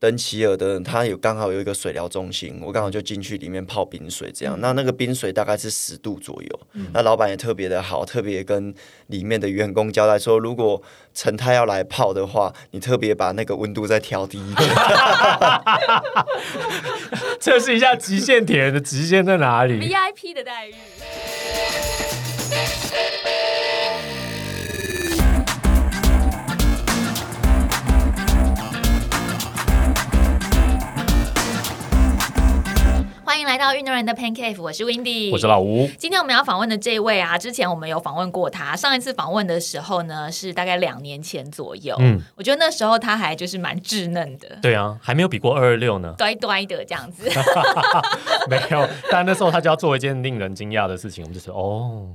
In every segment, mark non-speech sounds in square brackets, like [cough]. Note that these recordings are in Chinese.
登奇尔的，它有刚好有一个水疗中心，我刚好就进去里面泡冰水，这样。那那个冰水大概是十度左右。那老板也特别的好，特别跟里面的员工交代说，如果陈太要来泡的话，你特别把那个温度再调低一点。测试一下极限铁人的极限在哪里？VIP 的待遇。欢迎来到运动人的 Pancake，我是 Windy，我是老吴。今天我们要访问的这位啊，之前我们有访问过他。上一次访问的时候呢，是大概两年前左右。嗯，我觉得那时候他还就是蛮稚嫩的。对啊，还没有比过二二六呢，呆呆的这样子。[laughs] 没有，但那时候他就要做一件令人惊讶的事情，我们就说哦，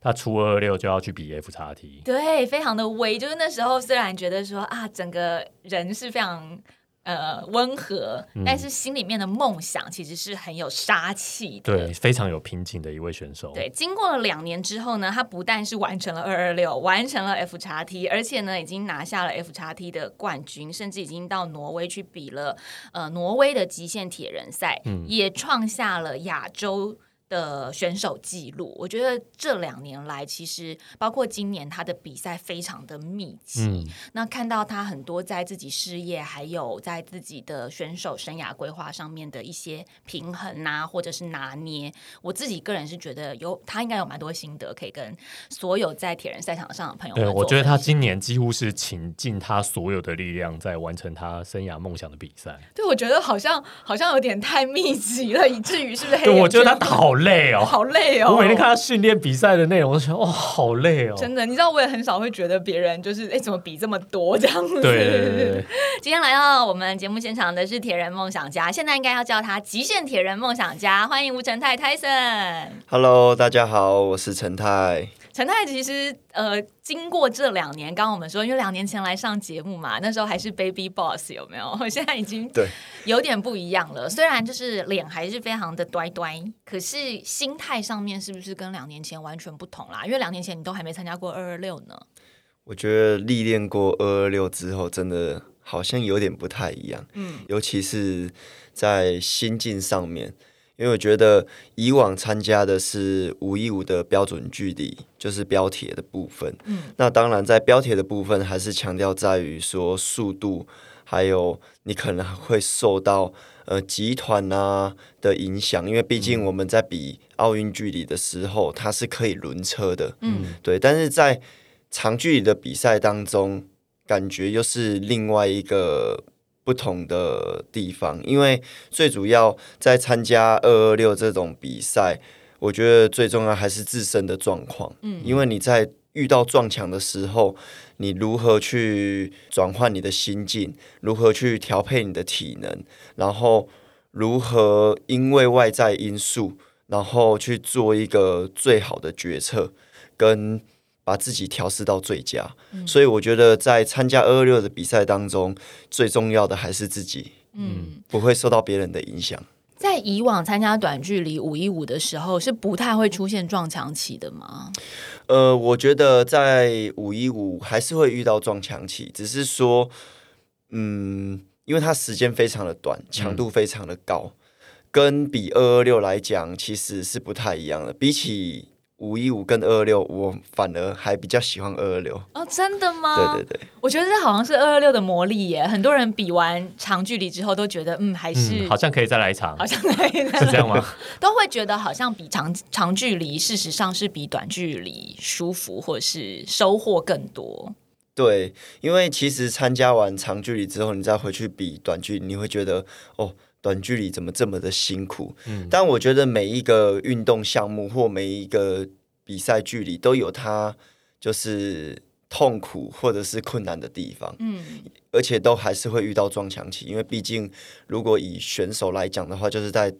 他初二二六就要去比 F 叉 T。对，非常的威。就是那时候虽然觉得说啊，整个人是非常。呃，温和，但是心里面的梦想其实是很有杀气的，对，非常有拼劲的一位选手。对，经过了两年之后呢，他不但是完成了二二六，完成了 F 叉 T，而且呢，已经拿下了 F 叉 T 的冠军，甚至已经到挪威去比了呃挪威的极限铁人赛，也创下了亚洲。的选手记录，我觉得这两年来，其实包括今年他的比赛非常的密集。那看到他很多在自己事业还有在自己的选手生涯规划上面的一些平衡啊，或者是拿捏，我自己个人是觉得有他应该有蛮多心得可以跟所有在铁人赛场上的朋友。对，我觉得他今年几乎是倾尽他所有的力量在完成他生涯梦想的比赛。对，我觉得好像好像有点太密集了，以至于是不是？对，我觉得他好。累哦，好累哦！我每天看他训练比赛的内容，我觉得哦，好累哦！真的，你知道，我也很少会觉得别人就是哎，怎么比这么多这样子？对。今天来到我们节目现场的是铁人梦想家，现在应该要叫他极限铁人梦想家。欢迎吴成泰泰森。Hello，大家好，我是陈泰。陈太其实呃，经过这两年，刚刚我们说，因为两年前来上节目嘛，那时候还是 Baby Boss，有没有？[laughs] 现在已经对有点不一样了。虽然就是脸还是非常的呆呆，可是心态上面是不是跟两年前完全不同啦？因为两年前你都还没参加过二二六呢。我觉得历练过二二六之后，真的好像有点不太一样。嗯，尤其是在心境上面。因为我觉得以往参加的是五一五的标准距离，就是标铁的部分。嗯，那当然在标铁的部分，还是强调在于说速度，还有你可能会受到呃集团啊的影响。因为毕竟我们在比奥运距离的时候，它是可以轮车的。嗯，对。但是在长距离的比赛当中，感觉又是另外一个。不同的地方，因为最主要在参加二二六这种比赛，我觉得最重要还是自身的状况。嗯，因为你在遇到撞墙的时候，你如何去转换你的心境，如何去调配你的体能，然后如何因为外在因素，然后去做一个最好的决策跟。把自己调试到最佳，所以我觉得在参加二二六的比赛当中，最重要的还是自己，嗯，不会受到别人的影响。在以往参加短距离五一五的时候，是不太会出现撞墙期的吗？呃，我觉得在五一五还是会遇到撞墙期，只是说，嗯，因为它时间非常的短，强度非常的高，跟比二二六来讲，其实是不太一样的。比起五一五跟二二六，我反而还比较喜欢二二六哦，真的吗？对对对，我觉得这好像是二二六的魔力耶。很多人比完长距离之后都觉得，嗯，还是好像可以再来一场，好像可以是这样吗？[laughs] 都会觉得好像比长长距离，事实上是比短距离舒服，或是收获更多。对，因为其实参加完长距离之后，你再回去比短距离，你会觉得哦。短距离怎么这么的辛苦？嗯，但我觉得每一个运动项目或每一个比赛距离都有它就是痛苦或者是困难的地方，嗯，而且都还是会遇到撞墙期，因为毕竟如果以选手来讲的话，就是在。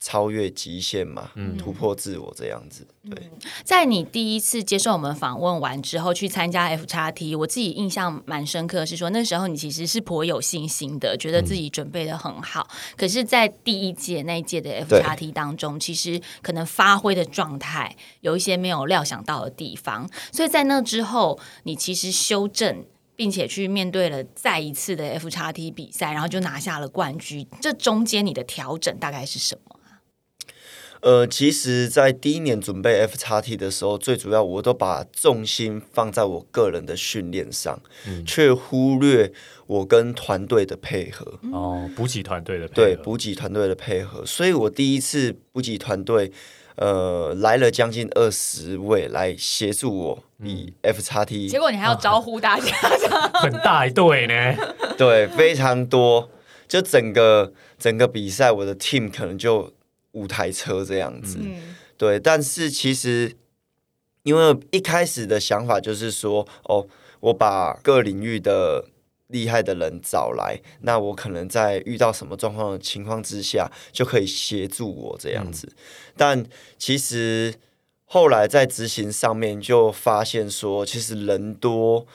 超越极限嘛，突破自我这样子。对，在你第一次接受我们访问完之后，去参加 F 叉 T，我自己印象蛮深刻，是说那时候你其实是颇有信心的，觉得自己准备的很好。可是，在第一届那一届的 F 叉 T 当中，其实可能发挥的状态有一些没有料想到的地方，所以在那之后，你其实修正。并且去面对了再一次的 F 叉 T 比赛，然后就拿下了冠军。这中间你的调整大概是什么？呃，其实，在第一年准备 F 叉 T 的时候，最主要我都把重心放在我个人的训练上，却忽略我跟团队的配合。哦，补给团队的配合对补给团队的配合，所以我第一次补给团队，呃，来了将近二十位来协助我以 F 叉 T，结果你还要招呼大家，[laughs] 很大一队呢。对，非常多，就整个整个比赛，我的 team 可能就。五台车这样子，对，但是其实因为一开始的想法就是说，哦，我把各领域的厉害的人找来，那我可能在遇到什么状况的情况之下，就可以协助我这样子。但其实后来在执行上面就发现说，其实人多。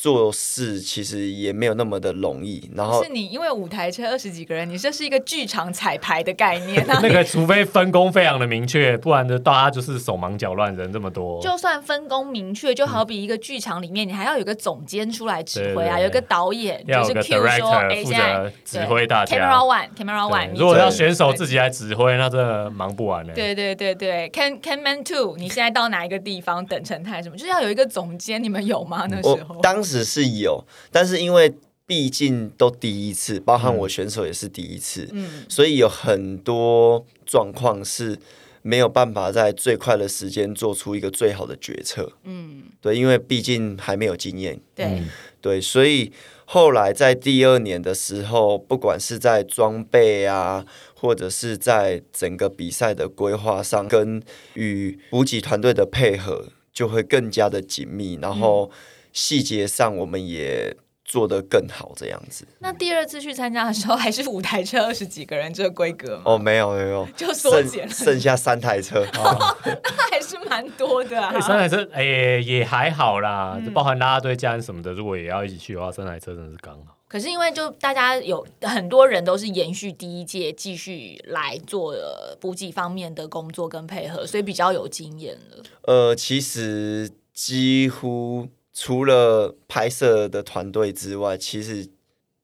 做事其实也没有那么的容易，然后是你因为舞台车二十几个人，你这是一个剧场彩排的概念。[laughs] 那个除非分工非常的明确，不然的大家就是手忙脚乱，人这么多。就算分工明确，就好比一个剧场里面，你还要有个总监出来指挥啊，有个导演就是 Q 说，哎，负责指挥大家。Camera one，Camera one。如果要选手自己来指挥，那真的忙不完呢。对对对对，Can Can Man Two，你现在到哪一个地方等陈太什么？就是要有一个总监，你们有吗？那时候当。只是有，但是因为毕竟都第一次，包含我选手也是第一次，嗯，所以有很多状况是没有办法在最快的时间做出一个最好的决策，嗯，对，因为毕竟还没有经验，对。对，所以后来在第二年的时候，不管是在装备啊，或者是在整个比赛的规划上，跟与补给团队的配合就会更加的紧密，然后。细节上，我们也做得更好，这样子。那第二次去参加的时候，还是五台车二十几个人这个规格吗？哦，没有没有，就缩减，剩下三台车，[laughs] 那还是蛮多的。三台车，哎，也还好啦，就包含拉拉队、家人什么的，如果也要一起去的话，三台车真的是刚好。可是因为就大家有很多人都是延续第一届继续来做补给方面的工作跟配合，所以比较有经验了。呃，其实几乎。除了拍摄的团队之外，其实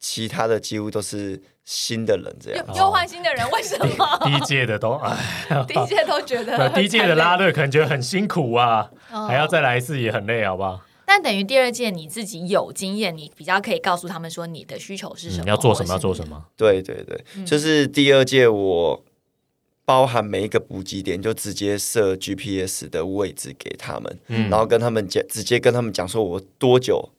其他的几乎都是新的人，这样又换新的人，为什么？第一届的都哎，[laughs] 第一届都觉得第一届的拉队可能觉得很辛苦啊，还要再来一次也很累，好不好？但等于第二届你自己有经验，你比较可以告诉他们说你的需求是什么，要做什么，要做什么？对对对，就是第二届我。包含每一个补给点，就直接设 GPS 的位置给他们，嗯然后跟他们讲，直接跟他们讲说，我多久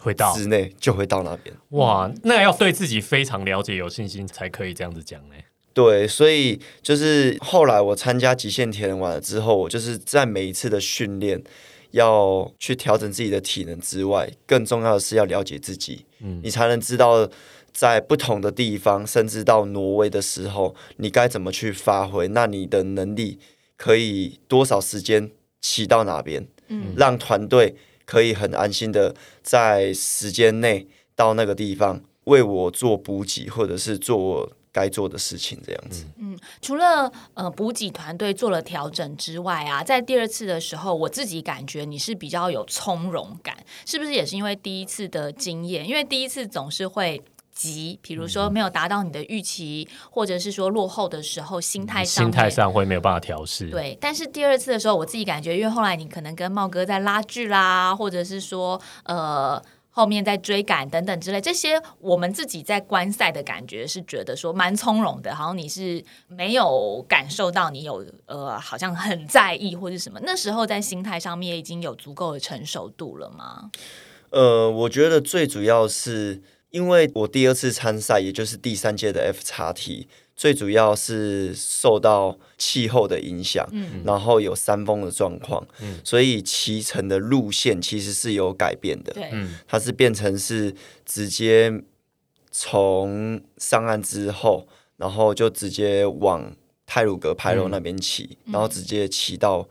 会到之内就会到那边。哇，那要对自己非常了解、有信心才可以这样子讲呢。对，所以就是后来我参加极限铁人完了之后，我就是在每一次的训练要去调整自己的体能之外，更重要的是要了解自己，嗯，你才能知道。在不同的地方，甚至到挪威的时候，你该怎么去发挥？那你的能力可以多少时间骑到哪边？嗯，让团队可以很安心的在时间内到那个地方为我做补给，或者是做我该做的事情，这样子。嗯，除了呃补给团队做了调整之外啊，在第二次的时候，我自己感觉你是比较有从容感，是不是也是因为第一次的经验？因为第一次总是会。急，比如说没有达到你的预期，或者是说落后的时候，心态上心态上会没有办法调试。对，但是第二次的时候，我自己感觉，因为后来你可能跟茂哥在拉锯啦，或者是说呃后面在追赶等等之类，这些我们自己在观赛的感觉是觉得说蛮从容的，好像你是没有感受到你有呃好像很在意或者什么。那时候在心态上面已经有足够的成熟度了吗？呃，我觉得最主要是。因为我第二次参赛，也就是第三届的 F 叉 T，最主要是受到气候的影响，嗯，然后有山峰的状况，嗯，所以骑乘的路线其实是有改变的，对，它是变成是直接从上岸之后，然后就直接往泰鲁格派罗那边骑，然后直接骑到。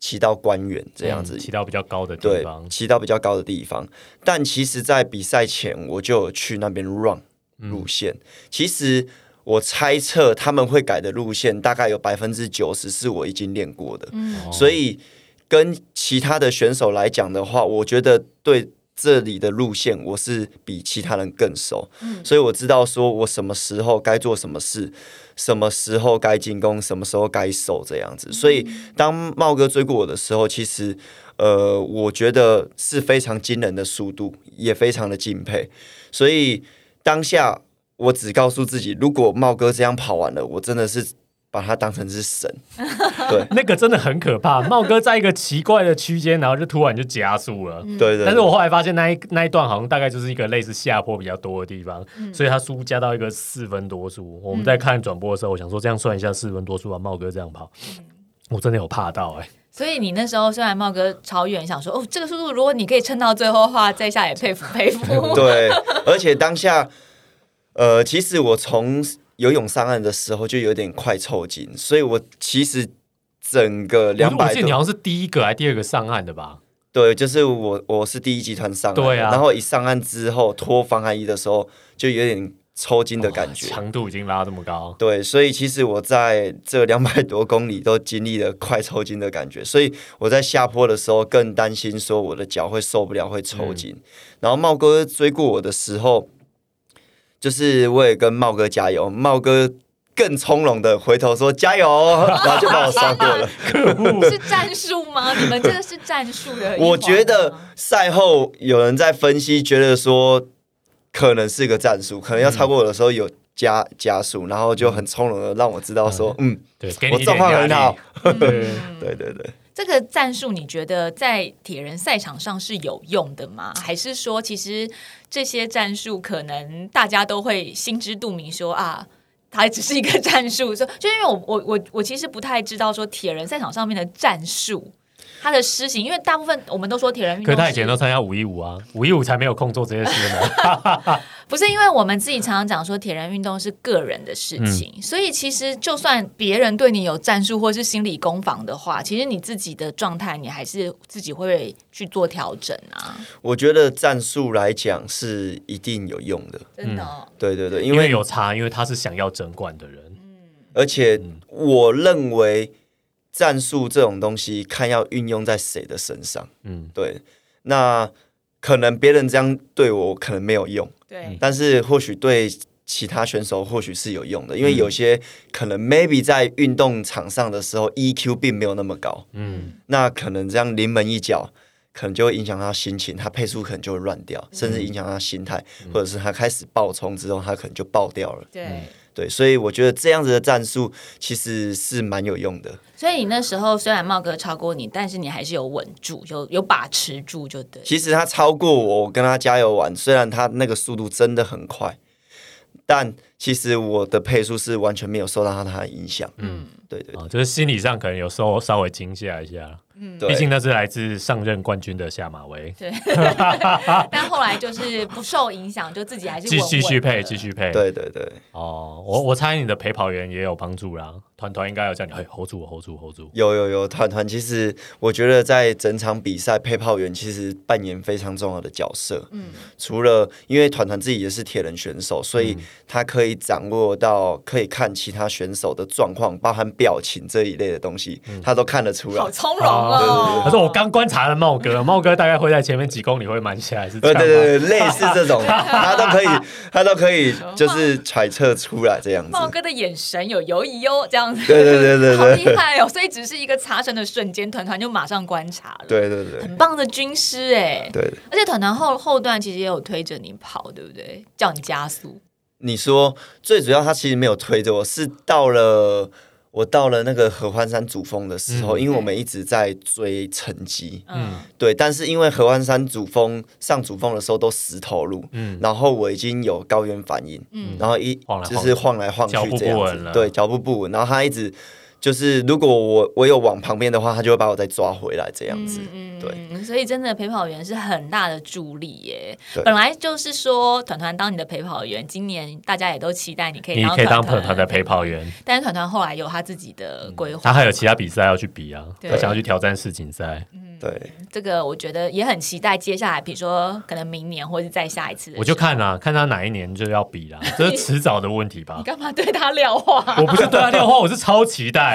骑到官员这样子，骑到比较高的地方，骑到比较高的地方。但其实，在比赛前我就去那边 run 路线。其实我猜测他们会改的路线，大概有百分之九十是我已经练过的。所以跟其他的选手来讲的话，我觉得对这里的路线我是比其他人更熟，所以我知道说我什么时候该做什么事，什么时候该进攻，什么时候该守这样子。所以当茂哥追过我的时候，其实呃，我觉得是非常惊人的速度，也非常的敬佩。所以当下我只告诉自己，如果茂哥这样跑完了，我真的是。把他当成是神，[laughs] 对，那个真的很可怕。茂哥在一个奇怪的区间，然后就突然就加速了，对对。但是我后来发现那一那一段好像大概就是一个类似下坡比较多的地方，所以他输加到一个四分多速。我们在看转播的时候，我想说这样算一下四分多速吧，茂哥这样跑，我真的有怕到哎。所以你那时候虽然茂哥超远，想说哦，这个速度如果你可以撑到最后的话，在下也佩服佩服。[laughs] 对，而且当下，呃，其实我从。游泳上岸的时候就有点快抽筋，所以我其实整个两百，我记得你好像是第一个还第二个上岸的吧？对，就是我我是第一集团上岸，对啊。然后一上岸之后脱防寒衣的时候就有点抽筋的感觉，强度已经拉这么高。对，所以其实我在这两百多公里都经历了快抽筋的感觉，所以我在下坡的时候更担心说我的脚会受不了会抽筋。然后茂哥追过我的时候。就是我也跟茂哥加油，茂哥更从容的回头说加油，[laughs] 然后就把我刷过了。是战术吗？你们这个是战术的？我觉得赛后有人在分析，觉得说可能是个战术，可能要超过我的时候有加加速，然后就很从容的让我知道说，嗯，对，我状况很好。对对 [laughs] 对。这个战术你觉得在铁人赛场上是有用的吗？还是说其实这些战术可能大家都会心知肚明，说啊，它只是一个战术。说就因为我我我我其实不太知道说铁人赛场上面的战术。它的施行，因为大部分我们都说铁人运动，可他以前都参加五一五啊，五一五才没有空做这些事呢。[laughs] 不是因为我们自己常常讲说铁人运动是个人的事情，所以其实就算别人对你有战术或是心理攻防的话，其实你自己的状态你还是自己会去做调整啊。我觉得战术来讲是一定有用的，真的。对对对，因为有差，因为他是想要争冠的人，嗯，而且我认为。战术这种东西，看要运用在谁的身上。嗯，对。那可能别人这样对我，可能没有用。对。但是或许对其他选手，或许是有用的，因为有些可能 maybe 在运动场上的时候，EQ 并没有那么高。嗯。那可能这样临门一脚，可能就会影响他心情，他配速可能就会乱掉，甚至影响他心态，或者是他开始爆冲之后，他可能就爆掉了。对。对，所以我觉得这样子的战术其实是蛮有用的。所以你那时候虽然茂哥超过你，但是你还是有稳住，有有把持住，就对。其实他超过我，我跟他加油完，虽然他那个速度真的很快，但其实我的配速是完全没有受到他的影响。嗯，对对，就是心理上可能有时候稍微惊吓一下。嗯，毕竟那是来自上任冠军的下马威。对，[laughs] 但后来就是不受影响，就自己还是继继续配，继续配。对对对。哦，我我猜你的陪跑员也有帮助啦。团团应该有叫你，哎，hold 住，hold 住，hold 住。有有有，团团其实我觉得在整场比赛陪跑员其实扮演非常重要的角色。嗯。除了因为团团自己也是铁人选手，所以他可以掌握到，可以看其他选手的状况，包含表情这一类的东西，他都看得出来。好从容哦。他说：“我刚观察了茂哥，[laughs] 茂哥大概会在前面几公里会慢下来，是对对对，类似这种，[laughs] 他都可以，他都可以，就是揣测出来这样子。”茂哥的眼神有犹疑哟，这样。对对对对，好厉害哦！所以只是一个擦身的瞬间，团团就马上观察了。对对对，很棒的军师哎。对，而且团团后后段其实也有推着你跑，对不对？叫你加速。你说最主要，他其实没有推着我，是到了。我到了那个合欢山主峰的时候，因为我们一直在追成绩，嗯，对，但是因为合欢山主峰上主峰的时候都石头路，嗯，然后我已经有高原反应，嗯，然后一就是晃来晃去这样子，对，脚步不稳，然后他一直。就是如果我我有往旁边的话，他就会把我再抓回来这样子。嗯对，所以真的陪跑员是很大的助力耶。本来就是说团团当你的陪跑员，今年大家也都期待你可以你可以当团团的陪跑员。但是团团后来有他自己的规划，他还有其他比赛要去比啊，他想要去挑战世锦赛。嗯对，这个我觉得也很期待。接下来，比如说可能明年或者再下一次，我就看啊，看他哪一年就要比啦，[laughs] 这是迟早的问题吧？你干嘛对他撂话？我不是对他撂话，我是超期待。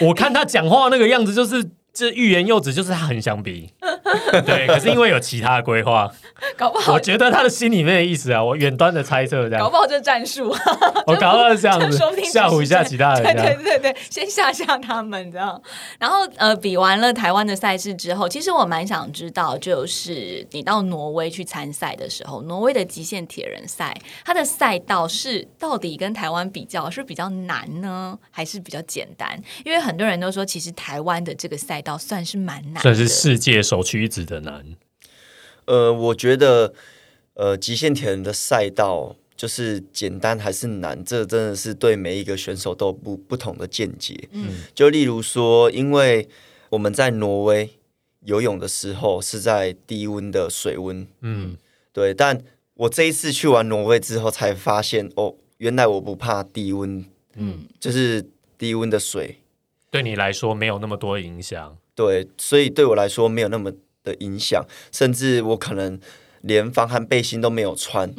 我看他讲话那个样子，就是这欲言又止，就是他很想比。[laughs] 对，可是因为有其他的规划，[laughs] 搞不好我觉得他的心里面的意思啊，我远端的猜测这样，搞不好这战术，[laughs] 我搞到是这样子说不定吓唬一下其他人对对对对，先吓吓他们这样。然后呃，比完了台湾的赛事之后，其实我蛮想知道，就是你到挪威去参赛的时候，挪威的极限铁人赛，它的赛道是到底跟台湾比较是比较难呢，还是比较简单？因为很多人都说，其实台湾的这个赛道算是蛮难，算是世界首屈一指的难。呃，我觉得呃，极限铁人的赛道就是简单还是难，这真的是对每一个选手都有不不同的见解。嗯，就例如说，因为我们在挪威游泳的时候是在低温的水温，嗯，对，但我这一次去完挪威之后才发现，哦，原来我不怕低温，嗯，就是低温的水，对你来说没有那么多影响。对，所以对我来说没有那么的影响，甚至我可能连防寒背心都没有穿，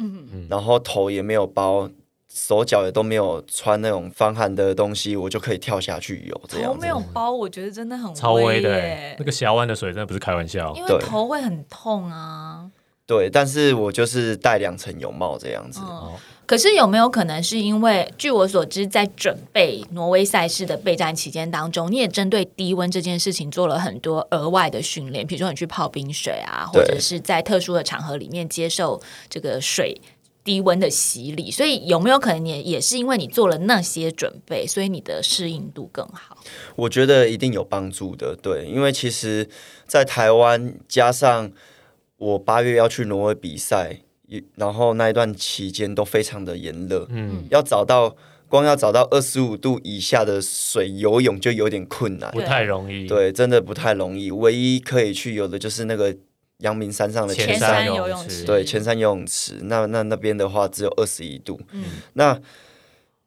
然后头也没有包，手脚也都没有穿那种防寒的东西，我就可以跳下去游这头没。有包，我觉得真的很超威的、欸，那个峡湾的水真的不是开玩笑因。为对头会很痛啊。对，但是我就是戴两层泳帽这样子。嗯可是有没有可能是因为，据我所知，在准备挪威赛事的备战期间当中，你也针对低温这件事情做了很多额外的训练，比如说你去泡冰水啊，或者是在特殊的场合里面接受这个水低温的洗礼。所以有没有可能也也是因为你做了那些准备，所以你的适应度更好？我觉得一定有帮助的，对，因为其实，在台湾加上我八月要去挪威比赛，然后那一段期间都非常的炎热，嗯，要找到光要找到二十五度以下的水游泳就有点困难。不，太容易。，对，真的不太容易。唯一可以去游的就是那个阳明山上的前山山游泳池。游泳池，对，前山游泳池，那那那边的话只有二十一度。嗯。那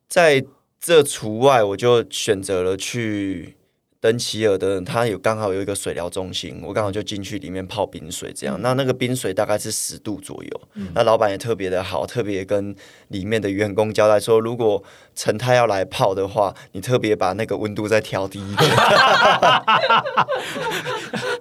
在这除外，我就选择了去登奇尔的，它有刚好有一个水疗中心，我刚好就进去里面泡冰水，这样。那那个冰水大概是十度左右。那老板也特别的好，特别跟里面的员工交代说，如果陈太要来泡的话，你特别把那个温度再调低一点。[laughs]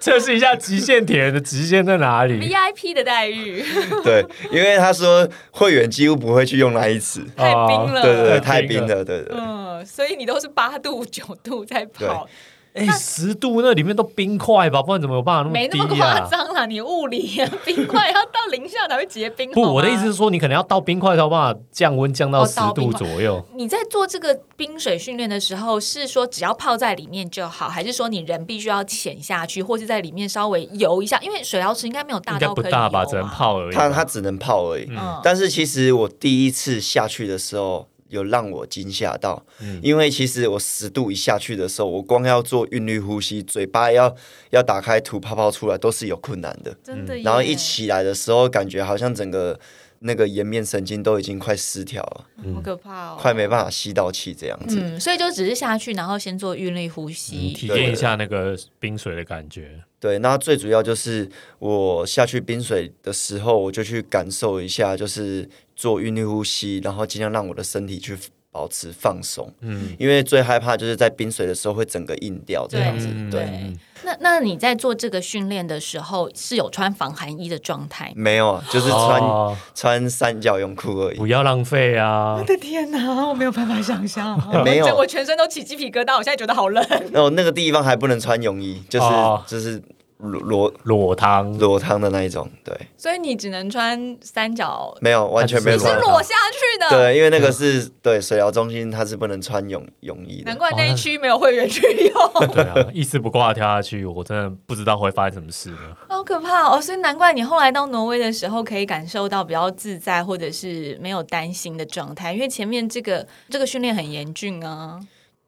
测试一下极限铁人的极限在哪里。VIP 的待遇 [laughs] 对，因为他说会员几乎不会去用那一次。太冰了，对对对，太冰了对对。嗯，所以你都是八度九度在跑，哎，十度那里面都冰块吧，不然怎么有办法那么没那么夸啊？张啦。你物理啊，冰块要到零下才会结冰。不，我的意思是说，你可能要到冰块才有办法降温降到哦十度左右。你在做这个冰水训练的时候，是说只要泡在里面就好，还是说你人必须要潜下去，或是在里面稍微游一下？因为水疗池应该没有大应该到可以不大吧，只能。泡而已吧。他他只能泡而已。嗯但是其实我第一次下去的时候，有让我惊吓到，因为其实我十度一下去的时候，我光要做韵律呼吸，嘴巴要要打开吐泡泡出来，都是有困难的。真的。然后一起来的时候，感觉好像整个那个颜面神经都已经快失调了，好可怕哦，快没办法吸到气这样子。嗯，所以就只是下去，然后先做韵律呼吸。体验一下那个冰水的感觉。对，那最主要就是我下去冰水的时候，我就去感受一下，就是做韵律呼吸，然后尽量让我的身体去保持放松。嗯，因为最害怕就是在冰水的时候会整个硬掉这样子。对，那那你在做这个训练的时候，是有穿防寒衣的状态吗？没有啊，就是穿、哦穿三角泳裤而已。不要浪费啊！我的天哪，我没有办法想象，[laughs] 没有我全身都起鸡皮疙瘩，我现在觉得好冷。然后那个地方还不能穿泳衣，就是、哦就是裸裸裸汤裸汤的那一种。对，所以你只能穿三角，没有完全没有是裸下去的。对，因为那个是对水疗中心，它是不能穿泳泳衣的难。怪那一区没有会员去用，对啊，一丝不挂跳下去，我真的不知道会发生什么事呢。好可怕哦！所以难怪你后来到挪威的时候，可以感受到比较自在，或者是没有担心的状态，因为前面这个这个训练很严峻啊。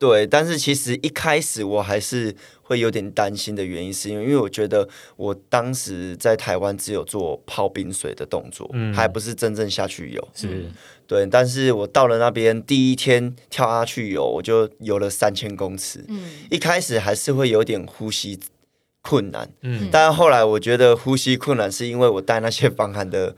对，但是其实一开始我还是会有点担心的原因，是因为因为我觉得我当时在台湾只有做泡冰水的动作，嗯还不是真正下去游。是，对，但是我到了那边第一天跳下去游，我就游了三千公尺。嗯，一开始还是会有点呼吸困难，嗯，但后来我觉得呼吸困难是因为我带那些防寒的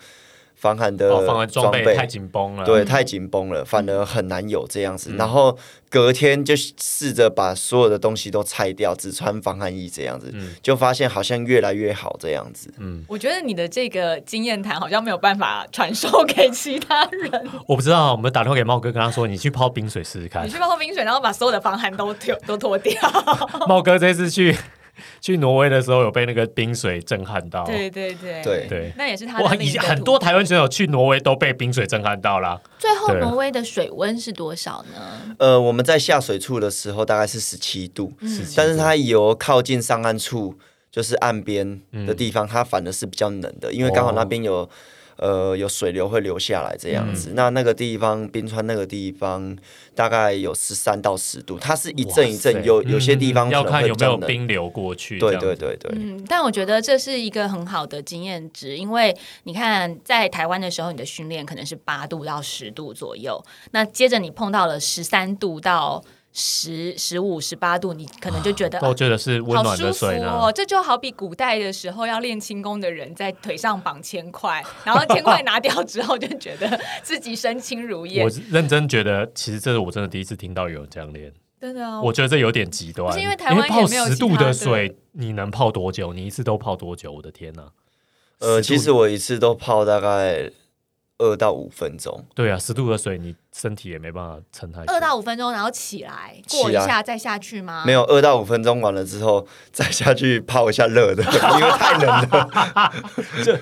防寒的哦，防寒装装备备太紧绷了。对，太紧绷了，反而很难有这样子。然后隔天就试着把所有的东西都拆掉，只穿防寒衣这样子，就发现好像越来越好这样子。嗯我觉得你的这个经验谈好像没有办法传授给其他人。[laughs] 我不知道，我们打电话给茂哥，跟他说你去泡冰水试试看你。去泡冰水，然后把所有的防寒都脱都脱掉。[laughs] 茂哥这次去 [laughs] 去挪威的时候，有被那个冰水震撼到。对对对对对那也是他的哇，以很多台湾选手去挪威都被冰水震撼到啦。最后挪威的水温是多少呢？呃，我们在下水处的时候大概是十七度，嗯但是它由靠近上岸处，就是岸边的地方，它反而是比较冷的，因为刚好那边有。呃，有水流会流下来这样子，那那个地方冰川那个地方大概有十三到十度，它是一阵一阵，有有些地方嗯要可能看有没有。冰流过去。对对对对，嗯，但我觉得这是一个很好的经验值，因为你看，在台湾的时候，你的训练可能是八度到十度左右，那接着你碰到了十三度到十十五、十八度，你可能就觉得。都觉得是温暖的水呢。哦！这就好比古代的时候要练轻功的人，在腿上绑铅块，然后铅块拿掉之后，就觉得 [laughs] 自己身轻如燕我。认真觉得，其实这是我真的第一次听到有人这样练。真的啊，我觉得这有点极端，是因为台湾也泡没有十度的水，你能泡多久？你一次都泡多久？我的天呐！呃，其度实我一次都泡大概二到五分钟，对啊，十度的水，你身体也没办法撑太久。二到五分钟，然后起来过一下再下去吗？没有二到五分钟完了之后，再下去泡一下热的，[laughs] 因为太冷了。这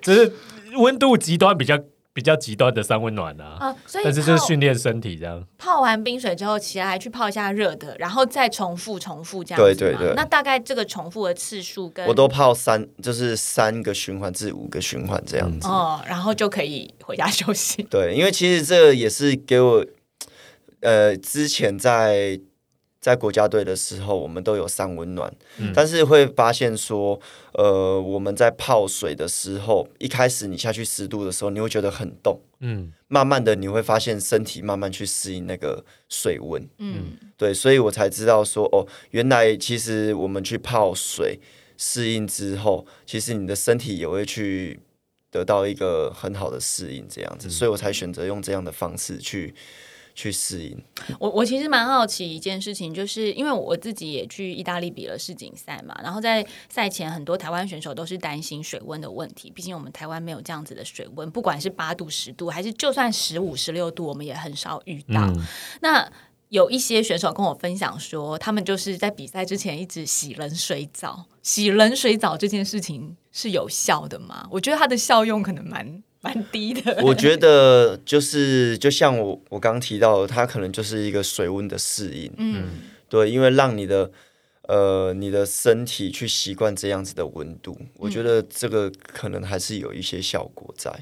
只 [laughs] 是温度极端比较比较极端的三温暖啊。啊，所以但是就是泡训练身体这样，泡完冰水之后起来去泡一下热的，然后再重复重复这样对对对那大概这个重复的次数跟我都泡三，就是三个循环至五个循环这样子。哦，然后就可以回家休息。对，因为其实这也是给我，呃，之前在在国家队的时候，我们都有三温暖，嗯。但是会发现说，呃，我们在泡水的时候，一开始你下去十度的时候，你会觉得很冻，嗯，慢慢的你会发现身体慢慢去适应那个水温，嗯，对，所以我才知道说，哦，原来其实我们去泡水适应之后，其实你的身体也会去得到一个很好的适应，这样子，所以我才选择用这样的方式去去适应。我我其实蛮好奇一件事情，就是因为我自己也去意大利比了世锦赛嘛，然后在赛前很多台湾选手都是担心水温的问题，毕竟我们台湾没有这样子的水温，不管是八度、十度，还是就算十五、十六度，我们也很少遇到。嗯那有一些选手跟我分享说，他们就是在比赛之前一直洗冷水澡。洗冷水澡这件事情是有效的吗？我觉得它的效用可能蛮蛮低的。[laughs] 我觉得就是就像我我刚刚提到的，它可能就是一个水温的适应，嗯，对，因为让你的呃你的身体去习惯这样子的温度，我觉得这个可能还是有一些效果在。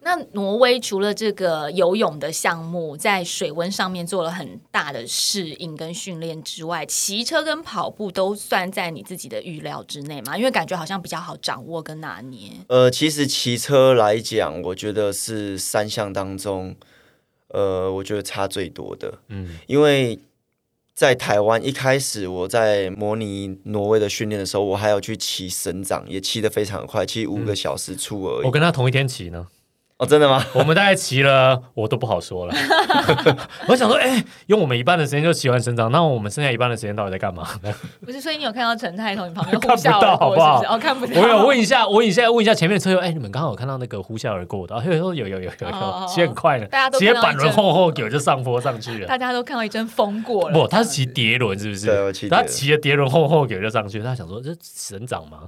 那挪威除了这个游泳的项目在水温上面做了很大的适应跟训练之外，骑车跟跑步都算在你自己的预料之内吗？因为感觉好像比较好掌握跟拿捏。呃，其实骑车来讲，我觉得是三项当中，呃，我觉得差最多的。嗯，因为在台湾一开始我在模拟挪威的训练的时候，我还有去骑省长，也骑得非常快，骑五个小时出而已。我跟他同一天骑呢，哦，真的吗？[laughs] 我们大概骑了，我都不好说了。[laughs] 我想说，哎、用我们一半的时间就骑完省长，那我们剩下一半的时间到底在干嘛？[laughs] 不是，所以你有看到陈太从你旁边看不到呼啸而过，好不好是不是？哦，看不到。我有问一下，我一下问一下前面的车友，哎、你们刚好有看到那个呼啸而过的？然后有有有有有骑很快的，大家都骑看到一阵板轮后后有就上坡上去了。大家都看到一阵风过了。不，他是骑碟轮，是不是？对我骑碟轮他骑了碟轮后后给就上去，他想说这省长吗？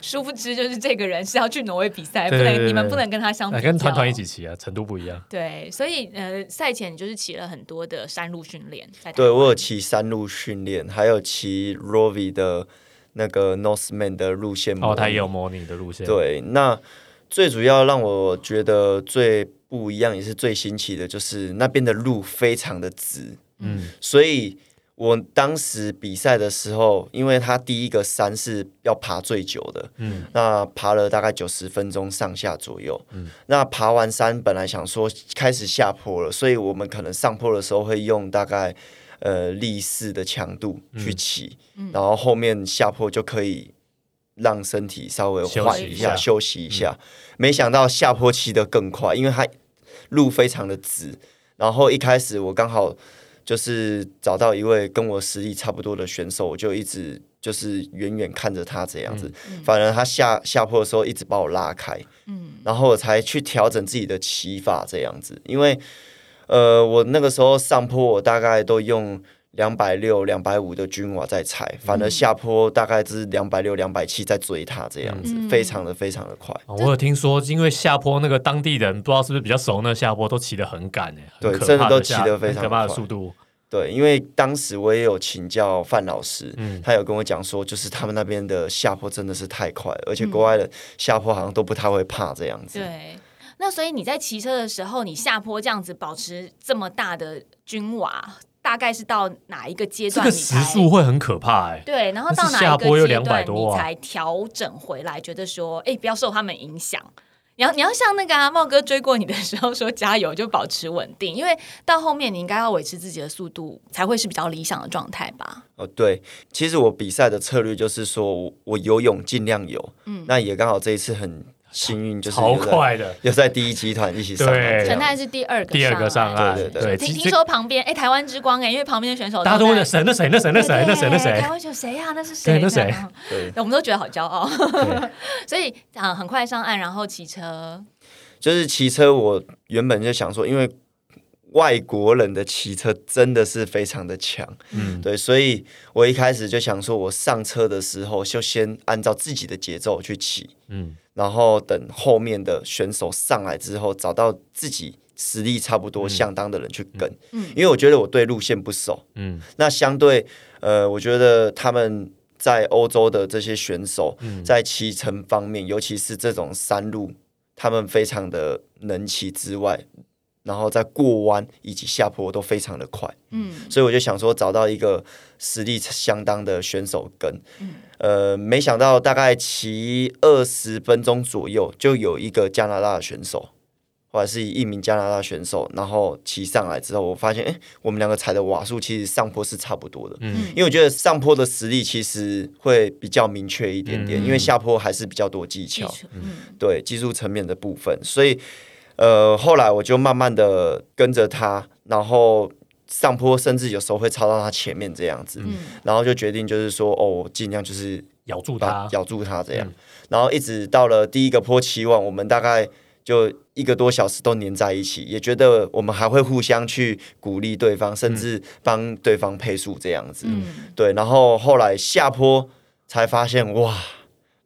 殊不知，就是这个人是要去挪威比赛，不你们对不能跟他相比。跟团团一起骑啊，程度不一样。对，所以呃，赛前你就是骑了很多的山路训练，对我有骑山路训练，还有骑 Rovi 的那个 Northman 的路线模拟。哦，他也有模拟的路线。，对，那最主要让我觉得最不一样，也是最新奇的，就是那边的路非常的直，嗯所以我当时比赛的时候，因为他第一个山是要爬最久的，嗯那爬了大概九十分钟上下左右。嗯那爬完山本来想说开始下坡了，所以我们可能上坡的时候会用大概呃力士的强度去骑，然后后面下坡就可以让身体稍微缓一下、息一下休息一下。没想到下坡骑得更快，因为它路非常的直。然后一开始我刚好就是找到一位跟我实力差不多的选手，我就一直就是远远看着他这样子。反而他下下坡的时候一直把我拉开，嗯，然后我才去调整自己的骑法这样子。因为呃，我那个时候上坡我大概都用。两百六、两百五的均瓦在踩，反而下坡大概是两百六、两百七在追他这样子，非常的非常的快。哦我有听说，因为下坡那个当地人不知道是不是比较熟，那下坡都骑得很赶哎，很对真的都骑下得非常很可怕的快速度。对，因为当时我也有请教范老师，嗯他有跟我讲说，就是他们那边的下坡真的是太快了，而且国外的下坡好像都不太会怕这样子。对。那所以你在骑车的时候，你下坡这样子保持这么大的均瓦，大概是到哪一个阶这个段时速会很可怕哎，对，然后到哪一个下坡又200阶段你才调整回来，觉得说，哎，不要受他们影响。你要你要像那个阿茂哥追过你的时候说加油，就保持稳定，[laughs] 因为到后面你应该要维持自己的速度，才会是比较理想的状态吧。哦，对，其实我比赛的策略就是说我我游泳尽量游，嗯，那也刚好这一次很幸运，就是好快的。又在第一集团一起上来对这样陈泰是第二个第二个上岸，对对对，听听说旁边哎，台湾之光哎，因为旁边的选手大家都问了谁？那谁？那谁？那谁？那谁？那谁台？湾选手谁呀？那是谁？那谁对，我们都觉得好骄傲。[laughs] 所以啊，很快上岸，然后骑车。就是骑车，我原本就想说，因为外国人的骑车真的是非常的强，嗯，对，所以我一开始就想说，我上车的时候就先按照自己的节奏去骑，嗯，然后等后面的选手上来之后，找到自己实力差不多相当的人去跟，嗯。因为我觉得我对路线不熟，嗯，那相对呃，我觉得他们在欧洲的这些选手，嗯。在骑乘方面，尤其是这种山路，他们非常的能骑之外，然后在过弯以及下坡都非常的快，嗯。所以我就想说找到一个实力相当的选手跟，嗯。呃，没想到大概骑二十分钟左右，就有一个加拿大的选手。或者是一名加拿大选手，然后骑上来之后，我发现，哎、我们两个踩的瓦数其实上坡是差不多的。嗯。因为我觉得上坡的实力其实会比较明确一点点，嗯。因为下坡还是比较多技巧，嗯。对技术层面的部分。所以，呃，后来我就慢慢的跟着他，然后上坡甚至有时候会超到他前面这样子，嗯。然后就决定就是说，哦，尽量就是咬住他，咬住他。这样，嗯。然后一直到了第一个坡期望，我们大概就一个多小时都黏在一起，也觉得我们还会互相去鼓励对方，甚至帮对方配速这样子。嗯。对，然后后来下坡才发现，哇，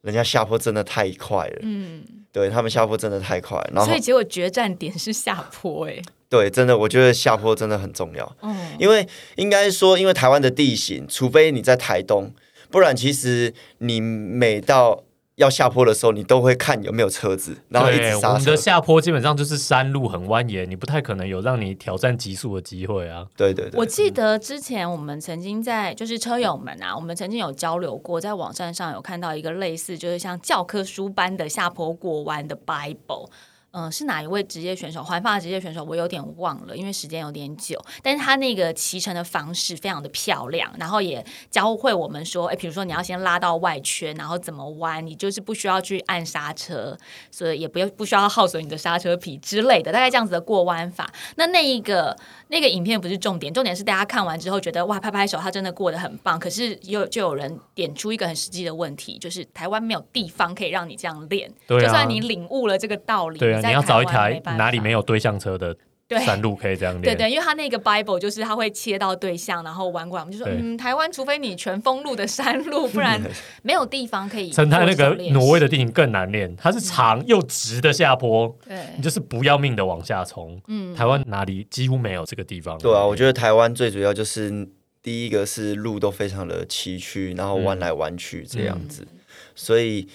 人家下坡真的太快了，嗯，对他们下坡真的太快，然后所以结果决战点是下坡，哎，对，真的我觉得下坡真的很重要，嗯因为应该说，因为台湾的地形，除非你在台东，不然其实你每到要下坡的时候，你都会看有没有车子，然后一直对，我刹车们的。下坡基本上就是山路很蜿蜒，你不太可能有让你挑战极速的机会啊。对对对，我记得之前我们曾经在就是车友们啊，我们曾经有交流过，在网站上有看到一个类似就是像教科书般的下坡过弯的 Bible。嗯、是哪一位职业选手？环法职业选手，我有点忘了，因为时间有点久。但是他那个骑乘的方式非常的漂亮，然后也教会我们说，哎，比如说你要先拉到外圈，然后怎么弯，你就是不需要去按刹车，所以也不要不需要耗损你的刹车皮之类的，大概这样子的过弯法。那那一个那个影片不是重点，重点是大家看完之后觉得哇拍拍手，他真的过得很棒。可是又就有人点出一个很实际的问题，就是台湾没有地方可以让你这样练。就算你领悟了这个道理，对啊，在你要找一台哪里没有对向车的山路可以这样练。对对，因为他那个 Bible 就是他会切到对象，然后弯过来，我们就说，嗯，台湾除非你全封路的山路，不然 [laughs] 没有地方可以。陈泰那个挪威的地形更难练，它是长又直的下坡，对你就是不要命的往下冲。嗯台湾哪里几乎没有这个地方。对啊，我觉得台湾最主要就是第一个是路都非常的崎岖，然后弯来弯去这样子，所以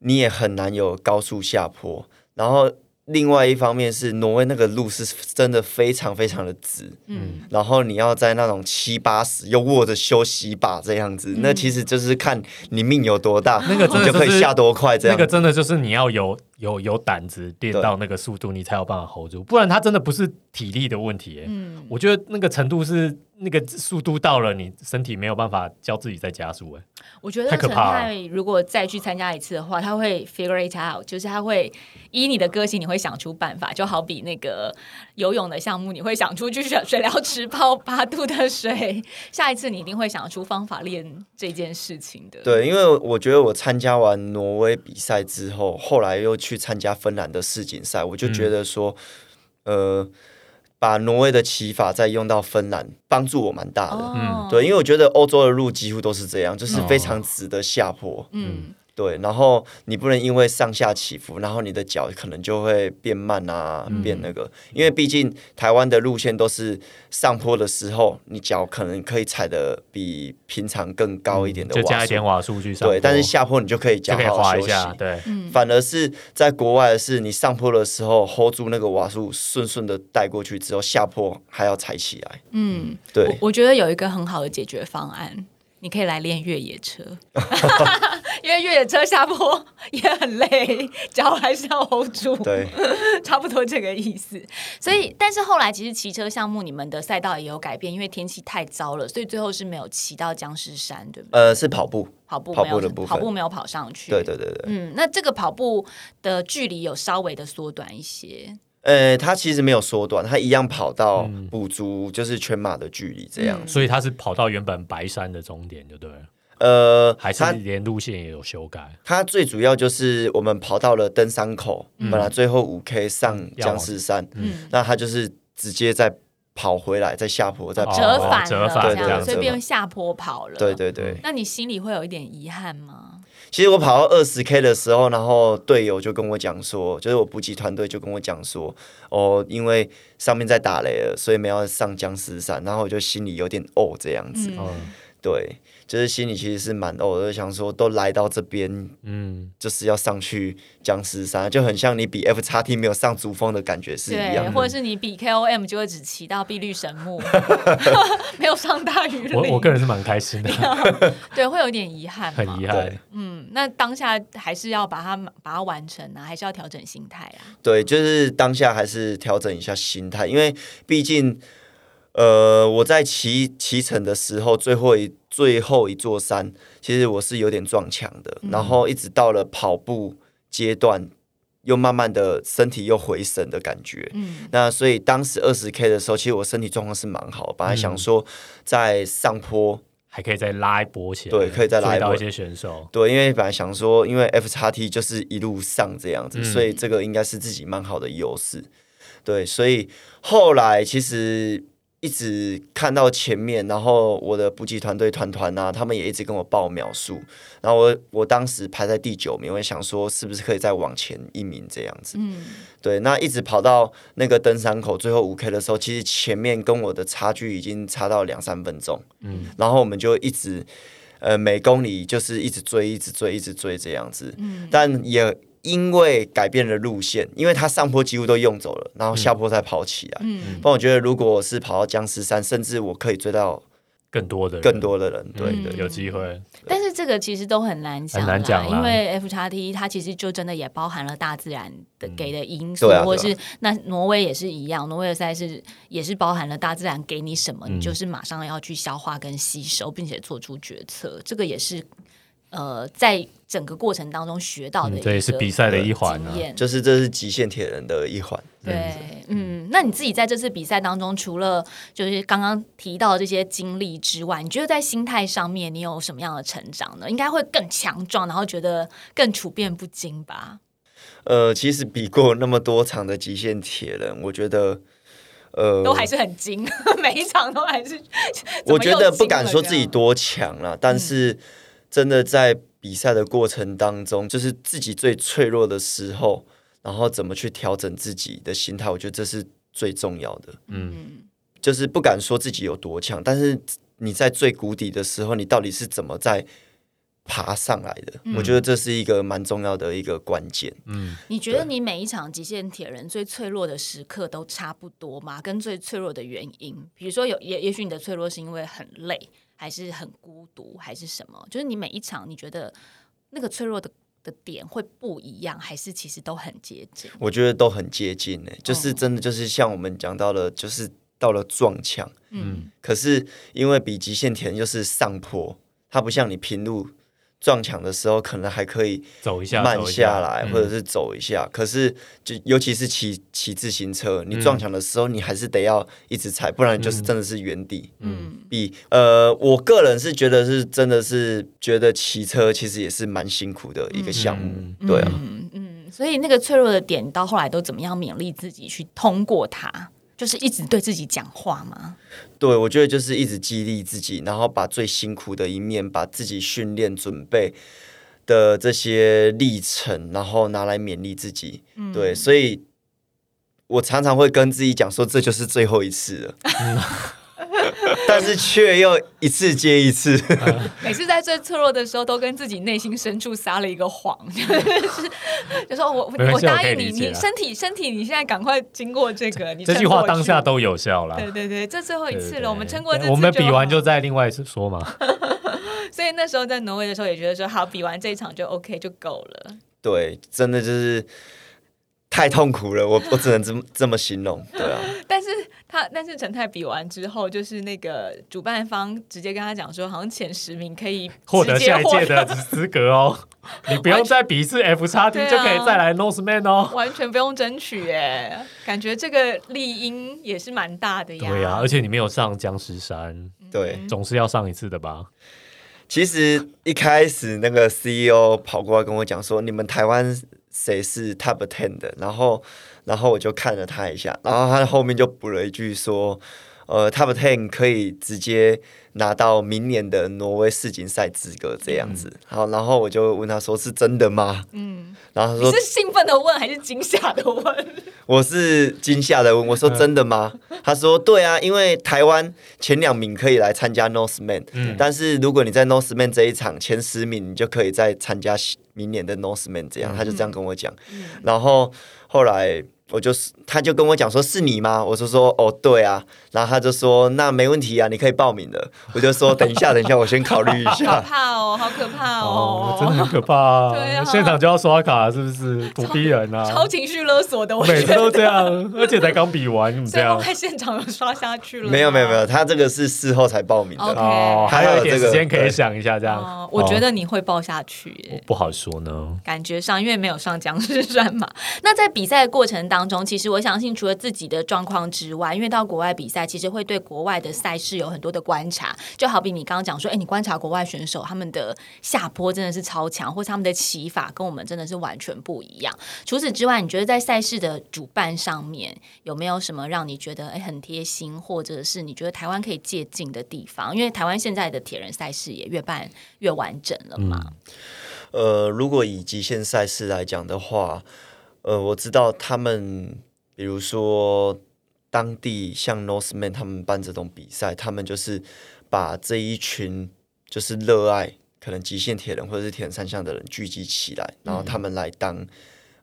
你也很难有高速下坡。然后另外一方面是挪威那个路是真的非常非常的直，嗯然后你要在那种七八十又握着休息把这样子，那其实就是看你命有多大，那个真的你就可就是以下多快这样子。那个真的就是你要有有有胆子练到那个速度，你才有办法 hold 住，不然他真的不是体力的问题。嗯，我觉得那个程度是。那个速度到了，你身体没有办法叫自己再加速哎。我觉得陈泰如果再去参加一次的话，他会 figure it out，就是他会依你的个性，你会想出办法。就好比那个游泳的项目，你会想出去水水疗池泡八度的水，下一次你一定会想出方法练这件事情的。对，因为我觉得我参加完挪威比赛之后，后来又去参加芬兰的世锦赛，我就觉得说，呃。把挪威的骑法再用到芬兰，帮助我蛮大的。嗯，对，因为我觉得欧洲的路几乎都是这样，就是非常直的下坡。嗯。对，然后你不能因为上下起伏，然后你的脚可能就会变慢啊，变那个。因为毕竟台湾的路线都是上坡的时候，你脚可能可以踩的比平常更高一点的，就加一点瓦数去上。对，但是下坡你就可以脚好休息。对，反而是在国外的是，你上坡的时候 hold 住那个瓦数，顺顺的带过去之后，下坡还要踩起来。嗯，对，我觉得有一个很好的解决方案。你可以来练越野车，[laughs] 因为越野车下坡 [laughs] 也很累，[laughs] 脚还是要 hold 住。对，[laughs] 差不多这个意思。所以，但是后来其实骑车项目你们的赛道也有改变，因为天气太糟了，所以最后是没有骑到僵尸山，对不对？呃，是跑步，跑步，跑步的部分，跑步没有跑上去。对对对对。嗯，那这个跑步的距离有稍微的缩短一些。呃，他其实没有缩短，他一样跑到补足就是全马的距离这样，所以他是跑到原本白山的终点，就对了。呃，还是连路线也有修改。它最主要就是我们跑到了登山口，本来最后五 K 上僵尸山，嗯，那他就是直接再跑回来，再下坡再折返折返这样，所以变下坡跑了。对对对。那你心里会有一点遗憾吗？其实我跑到二十 K 的时候，然后队友就跟我讲说，就是我补给团队就跟我讲说，哦，因为上面在打雷了，所以没有上僵尸山，然后我就心里有点哦这样子，嗯对。就是心里其实是蛮哦，就想说都来到这边，嗯，就是要上去僵尸山，就很像你比 F 叉 T 没有上主峰的感觉是一样，或者是你比 K O M 就会只骑到碧绿神木，[laughs] 没有上大雨林。我我个人是蛮开心的，对，会有一点遗憾，[laughs] 很遗憾。嗯，那当下还是要把它把它完成啊，还是要调整心态啊？对，就是当下还是调整一下心态，因为毕竟。呃，我在骑骑乘的时候，最后一最后一座山，其实我是有点撞墙的。然后一直到了跑步阶段，又慢慢的身体又回神的感觉。嗯，那所以当时二十 K 的时候，其实我身体状况是蛮好。本来想说在上坡还可以再拉一波起来，对，可以再拉到一些选手。对，因为本来想说，因为 F 叉 T 就是一路上这样子，所以这个应该是自己蛮好的优势。对，所以后来其实。一直看到前面，然后我的补给团队团团啊，他们也一直跟我报秒数，然后我我当时排在第九名，我也想说是不是可以再往前一名这样子。嗯，对，那一直跑到那个登山口最后五 K 的时候，其实前面跟我的差距已经差到两三分钟。嗯，然后我们就一直呃每公里就是一直追，一直追，一直追这样子。嗯，但也。因为改变了路线，因为他上坡几乎都用走了，然后下坡才跑起来。嗯，但我觉得如果是跑到僵尸山，甚至我可以追到更多的更多的人，对对，有机会。但是这个其实都很难讲，很难讲因为 F 叉 T 它其实就真的也包含了大自然的给的因素，或是那挪威也是一样，挪威的赛事也是包含了大自然给你什么，你就是马上要去消化跟吸收，并且做出决策。这个也是。呃，在整个过程当中学到的，这也是比赛的一环，就是这是极限铁人的一环。对，嗯，那你自己在这次比赛当中，除了就是刚刚提到这些经历之外，你觉得在心态上面你有什么样的成长呢？应该会更强壮，然后觉得更处变不惊吧？呃，其实比过那么多场的极限铁人，我觉得，呃，都还是很精，[laughs] 每一场都还是。我觉得不敢说自己多强了，但是。真的在比赛的过程当中，就是自己最脆弱的时候，然后怎么去调整自己的心态，我觉得这是最重要的。嗯，就是不敢说自己有多强，但是你在最谷底的时候，你到底是怎么在爬上来的？我觉得这是一个蛮重要的一个关键。嗯，你觉得你每一场极限铁人最脆弱的时刻都差不多吗？跟最脆弱的原因，比如说有也也许你的脆弱是因为很累。还是很孤独，还是什么？就是你每一场，你觉得那个脆弱的的点会不一样，还是其实都很接近？我觉得都很接近呢，就是真的就是像我们讲到的，就是到了撞墙，嗯，可是因为比极限田又是上坡，它不像你平路。撞墙的时候，可能还可以走一下、慢下来，或者是走一下。可是，就尤其是骑骑自行车，你撞墙的时候，你还是得要一直踩，不然就是真的是原地。嗯，比呃，我个人是觉得是真的是觉得骑车其实也是蛮辛苦的一个项目。对啊，嗯，所以那个脆弱的点到后来都怎么样勉励自己去通过它？就是一直对自己讲话吗？对，我觉得就是一直激励自己，然后把最辛苦的一面，把自己训练准备的这些历程，然后拿来勉励自己。对，所以我常常会跟自己讲说，这就是最后一次了。[laughs] 但是却又一次接一次，[laughs] 每次在最脆弱的时候，都跟自己内心深处撒了一个谎，[laughs] 就是就说我我答应你，你身体身体，你现在赶快经过这个，你这句话当下都有效了。对对对，这最后一次了，我们撑过这，我们比完就再另外一次说嘛。[laughs] 所以那时候在挪威的时候，也觉得说好，比完这一场就 OK 就够了。对，真的就是。太痛苦了，我我只能这么这么形容，对啊。但是他但是陈太比完之后，就是那个主办方直接跟他讲说，好像前十名可以获得下一届的 [laughs] 资格哦，你不用再比一次 F 叉 T 就可以再来 Northman 哦，完全不用争取哎，感觉这个利益也是蛮大的呀。对啊，而且你没有上僵尸山，对，总是要上一次的吧？其实一开始那个 CEO 跑过来跟我讲说，你们台湾。谁是 Top Ten 的？然后，然后我就看了他一下，然后他后面就补了一句说：“呃，Top Ten 可以直接拿到明年的挪威世锦赛资格，这样子。”好，然后我就问他说：“是真的吗？”嗯，然后他说：“是兴奋的问还是惊吓的问？”我是惊吓的问，我说：“真的吗？”他说：“对啊，因为台湾前两名可以来参加 Northman，嗯，但是如果你在 Northman 这一场前十名，你就可以再参加。”明年的 Northman 这样，他就这样跟我讲，然后后来。我就是，他就跟我讲说是你吗？我就说哦，对啊。然后他就说那没问题啊，你可以报名的。我就说等一下，等一下，我先考虑一下。[laughs] 可怕哦，好可怕哦，真的很可怕。对啊，现场就要刷卡，是不是？不逼人啊，超情绪勒索的。我每次都这样，而且才刚比完，怎么这样？在现场有刷下去了？没有没有没有，他这个是事后才报名的哦，还有一点时间可以想一下这样。我觉得你会报下去，不好说呢。感觉上因为没有上僵尸山嘛。那在比赛的过程当当中，其实我。相信除了自己的状况之外，因为到国外比赛，其实会对国外的赛事有很多的观察。就好比你刚刚讲说，哎，你观察国外选手他们的下坡真的是超强，或是他们的骑法跟我们真的是完全不一样。除此之外，你觉得在赛事的主办上面有没有什么让你觉得哎很贴心，或者是你觉得台湾可以借鉴的地方？因为台湾现在的铁人赛事也越办越完整了嘛。呃，如果以极限赛事来讲的话，呃，我知道他们。比如说，当地像 Northman 他们办这种比赛，他们就是把这一群就是热爱可能极限铁人或者是铁人三项的人聚集起来，然后他们来当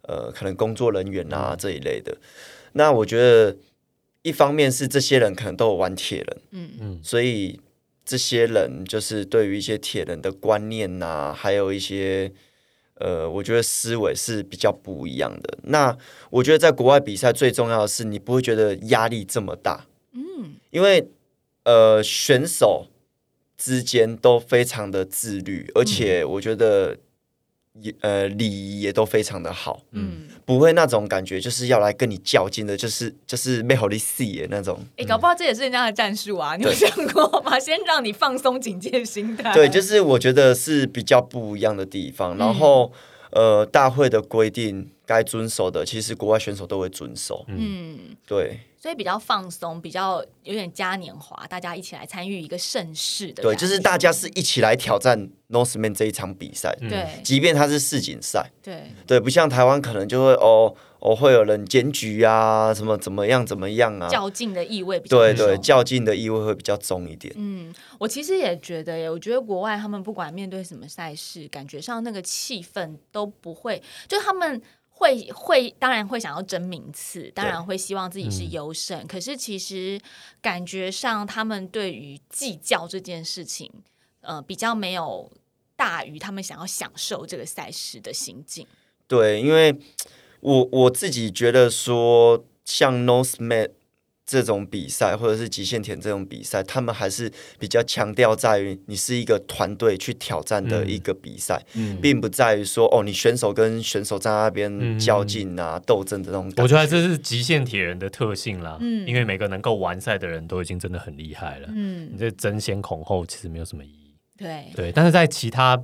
呃可能工作人员啊这一类的。那我觉得一方面是这些人可能都有玩铁人，嗯嗯，所以这些人就是对于一些铁人的观念呐，还有一些。呃，我觉得思维是比较不一样的。那我觉得在国外比赛最重要的是，你不会觉得压力这么大。嗯，因为呃，选手之间都非常的自律，而且我觉得。也呃礼仪也都非常的好，嗯，不会那种感觉就是要来跟你较劲的，就是就是没好力戏的那种。哎，搞不好这也是人家的战术啊，你有想过吗？[laughs] 先让你放松警戒心态。对，就是我觉得是比较不一样的地方。然后呃，大会的规定该遵守的，其实国外选手都会遵守。嗯，对。所以比较放松，比较有点嘉年华，大家一起来参与一个盛世的。对，就是大家是一起来挑战 Northman 这一场比赛。对，即便它是世锦赛。对，对，不像台湾可能就会哦哦会有人检举啊，什么怎么样怎么样啊，较劲的意味比较对对，较劲的意味会比较重一点。嗯，我其实也觉得耶，我觉得国外他们不管面对什么赛事，感觉上那个气氛都不会，就他们。会会当然会想要争名次，当然会希望自己是优胜。可是其实感觉上，他们对于计较这件事情，呃，比较没有大于他们想要享受这个赛事的心境。对，因为我我自己觉得说，像 Norseman 这种比赛，或者是极限田这种比赛，他们还是比较强调在于你是一个团队去挑战的一个比赛，并不在于说哦，你选手跟选手在那边较劲啊、斗争的那种。我觉得这是极限铁人的特性啦，嗯，因为每个能够完赛的人都已经真的很厉害了，嗯，你这争先恐后其实没有什么意义，对。对，但是在其他。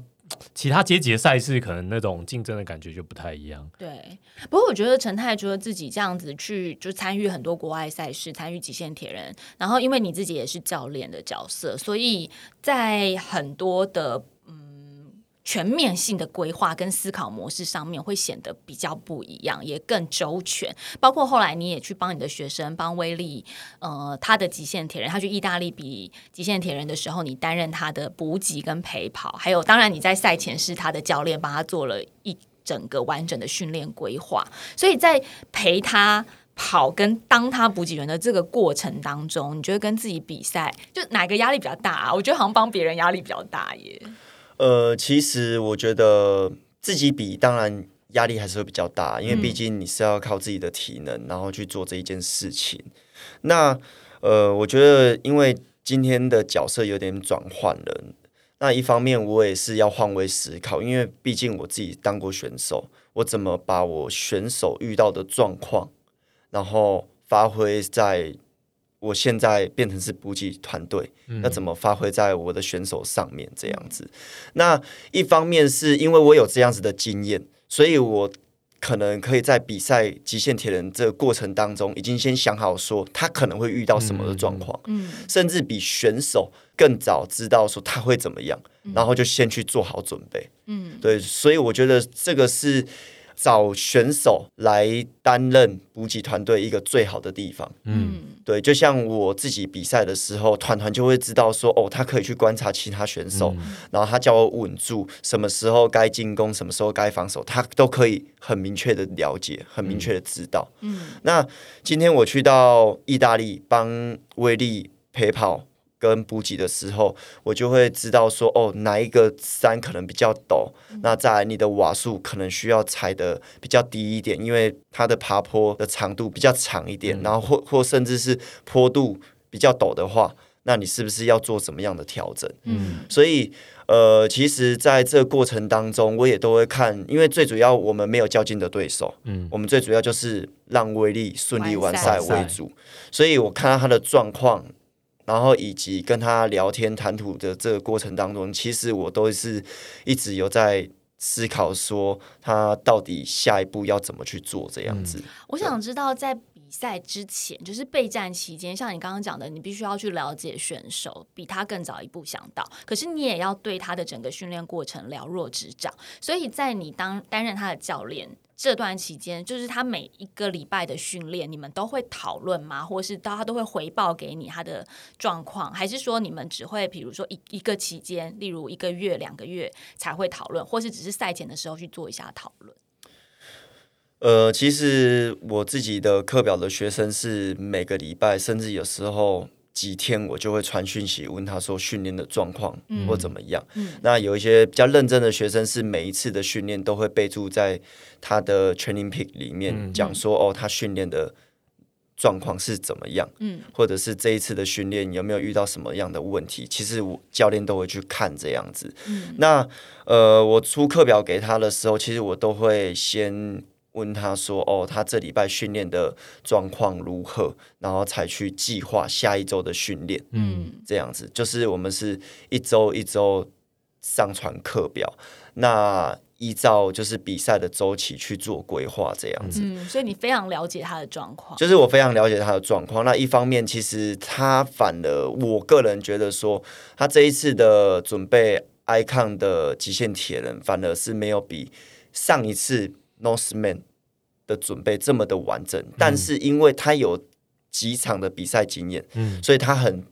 其他阶级的赛事可能那种竞争的感觉就不太一样。对，不过我觉得陈太除了自己这样子去就参与很多国外赛事，参与极限铁人，然后因为你自己也是教练的角色，所以在很多的。全面性的规划跟思考模式上面会显得比较不一样，也更周全。包括后来你也去帮你的学生，帮威力，呃，他的极限铁人，他去意大利比极限铁人的时候，你担任他的补给跟陪跑，还有当然你在赛前是他的教练，帮他做了一整个完整的训练规划。所以在陪他跑跟当他补给员的这个过程当中，你觉得跟自己比赛，就哪个压力比较大啊？我觉得好像帮别人压力比较大耶。呃，其实我觉得自己比，当然压力还是会比较大，因为毕竟你是要靠自己的体能，然后去做这一件事情。那呃，我觉得因为今天的角色有点转换了，那一方面我也是要换位思考，因为毕竟我自己当过选手，我怎么把我选手遇到的状况，然后发挥在。我现在变成是补给团队，那怎么发挥在我的选手上面？这样子，那一方面是因为我有这样子的经验，所以我可能可以在比赛极限铁人这个过程当中，已经先想好说他可能会遇到什么的状况，嗯，甚至比选手更早知道说他会怎么样，然后就先去做好准备，嗯，对，所以我觉得这个是。找选手来担任补给团队一个最好的地方，嗯，对，就像我自己比赛的时候，团团就会知道说，哦，他可以去观察其他选手，然后他叫我稳住，什么时候该进攻，什么时候该防守，他都可以很明确的了解，很明确的知道。嗯，那今天我去到意大利帮威力陪跑。跟补给的时候，我就会知道说，哦，哪一个山可能比较陡，那在你的瓦数可能需要踩的比较低一点，因为它的爬坡的长度比较长一点，然后或或甚至是坡度比较陡的话，那你是不是要做什么样的调整？嗯，所以呃，其实在这个过程当中，我也都会看，因为最主要我们没有较劲的对手，嗯，我们最主要就是让威力顺利完赛。为主，所以我看到他的状况。然后以及跟他聊天谈吐的这个过程当中，其实我都是一直有在思考，说他到底下一步要怎么去做这样子。我想知道，在比赛之前，就是备战期间，像你刚刚讲的，你必须要去了解选手，比他更早一步想到，可是你也要对他的整个训练过程了若指掌。所以在你当担任他的教练。这段期间，就是他每一个礼拜的训练，你们都会讨论吗？或是到他都会回报给你他的状况，还是说你们只会比如说一一个期间，例如一个月、两个月才会讨论，或是只是赛前的时候去做一下讨论？呃，其实我自己的课表的学生是每个礼拜，甚至有时候。几天我就会传讯息问他说训练的状况或怎么样。那有一些比较认真的学生是每一次的训练都会备注在他的 training pick 里面讲说哦他训练的状况是怎么样，或者是这一次的训练有没有遇到什么样的问题，其实我教练都会去看这样子。那呃我出课表给他的时候，其实我都会先。问他说：“哦，他这礼拜训练的状况如何？然后才去计划下一周的训练。嗯，这样子就是我们是一周一周上传课表，那依照就是比赛的周期去做规划，这样子。嗯，所以你非常了解他的状况。就是我非常了解他的状况。那一方面，其实他反而我个人觉得说，他这一次的准备 icon 的极限铁人，反而是没有比上一次。” Norseman 的准备这么的完整，但是因为他有几场的比赛经验，嗯，所以他很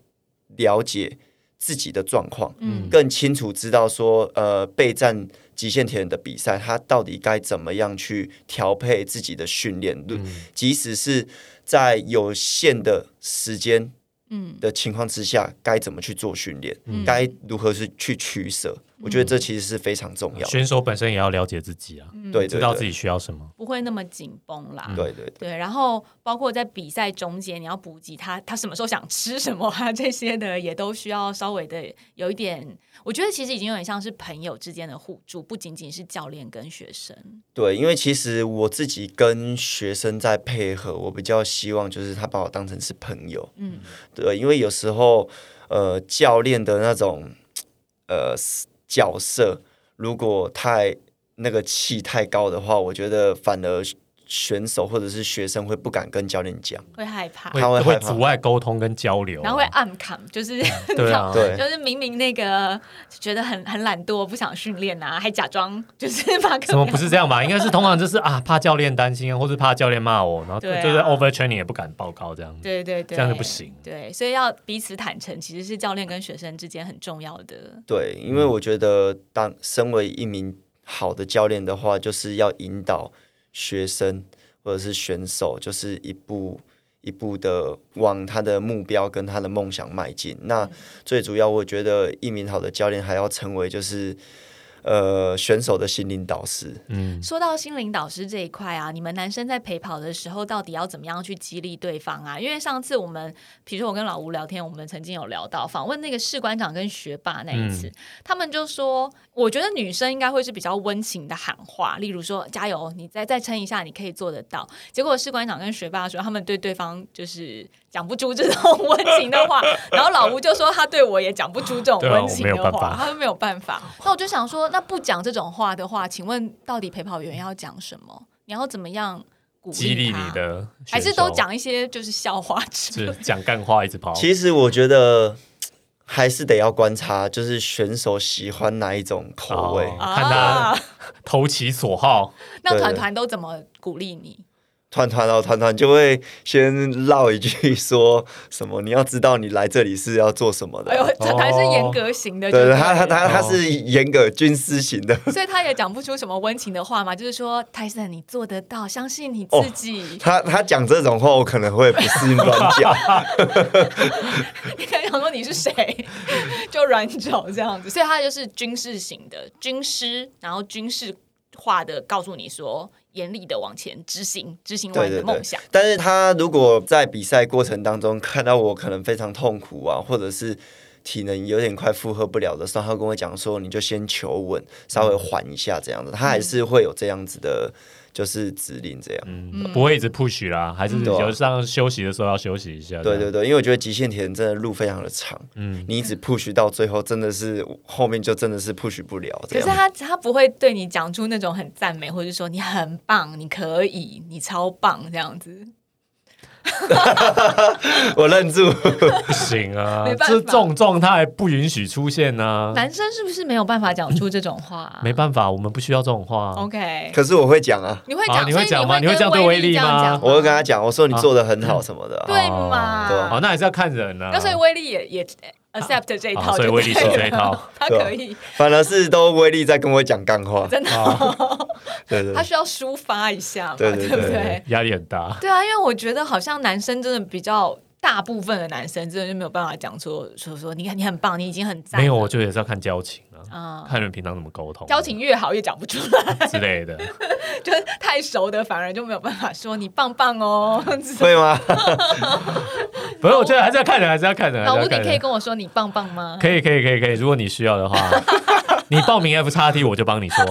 了解自己的状况，嗯，更清楚知道说，呃，备战极限铁人的比赛，他到底该怎么样去调配自己的训练，嗯，即使是在有限的时间，嗯。的情况之下，该怎么去做训练，该如何是去取舍。我觉得这其实是非常重要的。选手本身也要了解自己啊，对对对知道自己需要什么。不会那么紧绷啦。对对对对，然后包括在比赛中间，你要补给他，他什么时候想吃什么啊，[laughs] 这些的也都需要稍微的有一点。我觉得其实已经有点像是朋友之间的互助，不仅仅是教练跟学生。对，因为其实我自己跟学生在配合，我比较希望就是他把我当成是朋友。嗯，对，因为有时候呃教练的那种呃角色，如果太那个气太高的话，我觉得反而选手或者是学生会不敢跟教练讲。会害怕，他会他会阻碍沟通跟交流啊，然后会暗砍，就是对啊。对就是明明那个觉得很很懒惰，不想训练啊，还假装就是把怎么不是这样吧？应该是通常就是啊，怕教练担心啊，或是怕教练骂我，然后就是 over training 也不敢报告这样。子。对对对，这样就不行。对，所以要彼此坦诚，其实是教练跟学生之间很重要的。对，因为我觉得当身为一名好的教练的话，就是要引导学生或者是选手，就是一步一步的往他的目标跟他的梦想迈进。那最主要，我觉得一名好的教练还要成为就是呃选手的心灵导师。嗯，说到心灵导师这一块啊，你们男生在陪跑的时候，到底要怎么样去激励对方啊？因为上次我们，比如说我跟老吴聊天，我们曾经有聊到访问那个士官长跟学霸那一次，嗯他们就说，我觉得女生应该会是比较温情的喊话，例如说加油，你再再撑一下，你可以做得到。结果士官长跟学霸说，他们对对方就是讲不出这种温情的话，[laughs] 然后老吴就说他对我也讲不出这种温情的话，我没有办法他们没有办法。那我就想说，那不讲这种话的话，请问到底陪跑员要讲什么？你要怎么样鼓激励他你，的还是都讲一些就是笑话之类是 [laughs] 讲干话一直跑。其实我觉得还是得要观察，就是选手喜欢哪一种口味。哦看他啊？投其所好，那团团都怎么鼓励你？团团哦，团团就会先唠一句说什么，你要知道你来这里是要做什么的。哎呦，团团是严格型的，对对，他他他他哦是严格军师型的，[laughs] 所以他也讲不出什么温情的话嘛，就是说泰森，你做得到，相信你哦自己。他他讲这种话，我可能会不适应乱讲。[laughs] 你可以想说你是谁，就软脚这样子。所以他就是军事型的军师，然后军事化的告诉你说，严厉的往前执行，执行完对对对你的梦想。，但是他如果在比赛过程当中看到我可能非常痛苦啊，或者是体能有点快负荷不了的时候，他会跟我讲说，你就先求稳，稍微缓一下这样子。他还是会有这样子的，就是指令这样。嗯，不会一直 push 啦，还是有上休息的时候要休息一下。对对对，因为我觉得极限铁人真的路非常的长，嗯，你一直 push 到最后，真的是后面就真的是 push 不了可是。他他不会对你讲出那种很赞美，或者说你很棒，你可以，你超棒这样子。[laughs] 我愣住，不行啊。没，办法。这这种状态不允许出现呢。男生是不是没有办法讲出这种话、啊没办法，我们不需要这种话。OK，可是我会讲啊，啊你会讲，你会讲吗？你你会这样对威力吗？我会跟他讲，我说你做的很好什么的。啊、对嘛？对啊。哦，那还是要看人啊。那所以威力也也 accept 这一套所以威力说这一套 [laughs] 他可以，反而是都威力在跟我讲干话。真的，[laughs] 对对对，他需要抒发一下嘛，对对对不对？压力很大。对啊，因为我觉得好像男生真的比较。大部分的男生真的就没有办法讲说说说，你看你很棒，你已经很赞。没有，我觉得也是要看交情啊，啊，看人平常怎么沟通，交情越好越讲不出来，之类的。[laughs] 就是太熟的反而就没有办法说你棒棒哦。[laughs] [laughs] 会吗？不是，我觉得还是要看人，还是要看人。老吴，你可以跟我说你棒棒吗？可以，可以，可以，可以。如果你需要的话，你报名 F 叉 T，我就帮你说。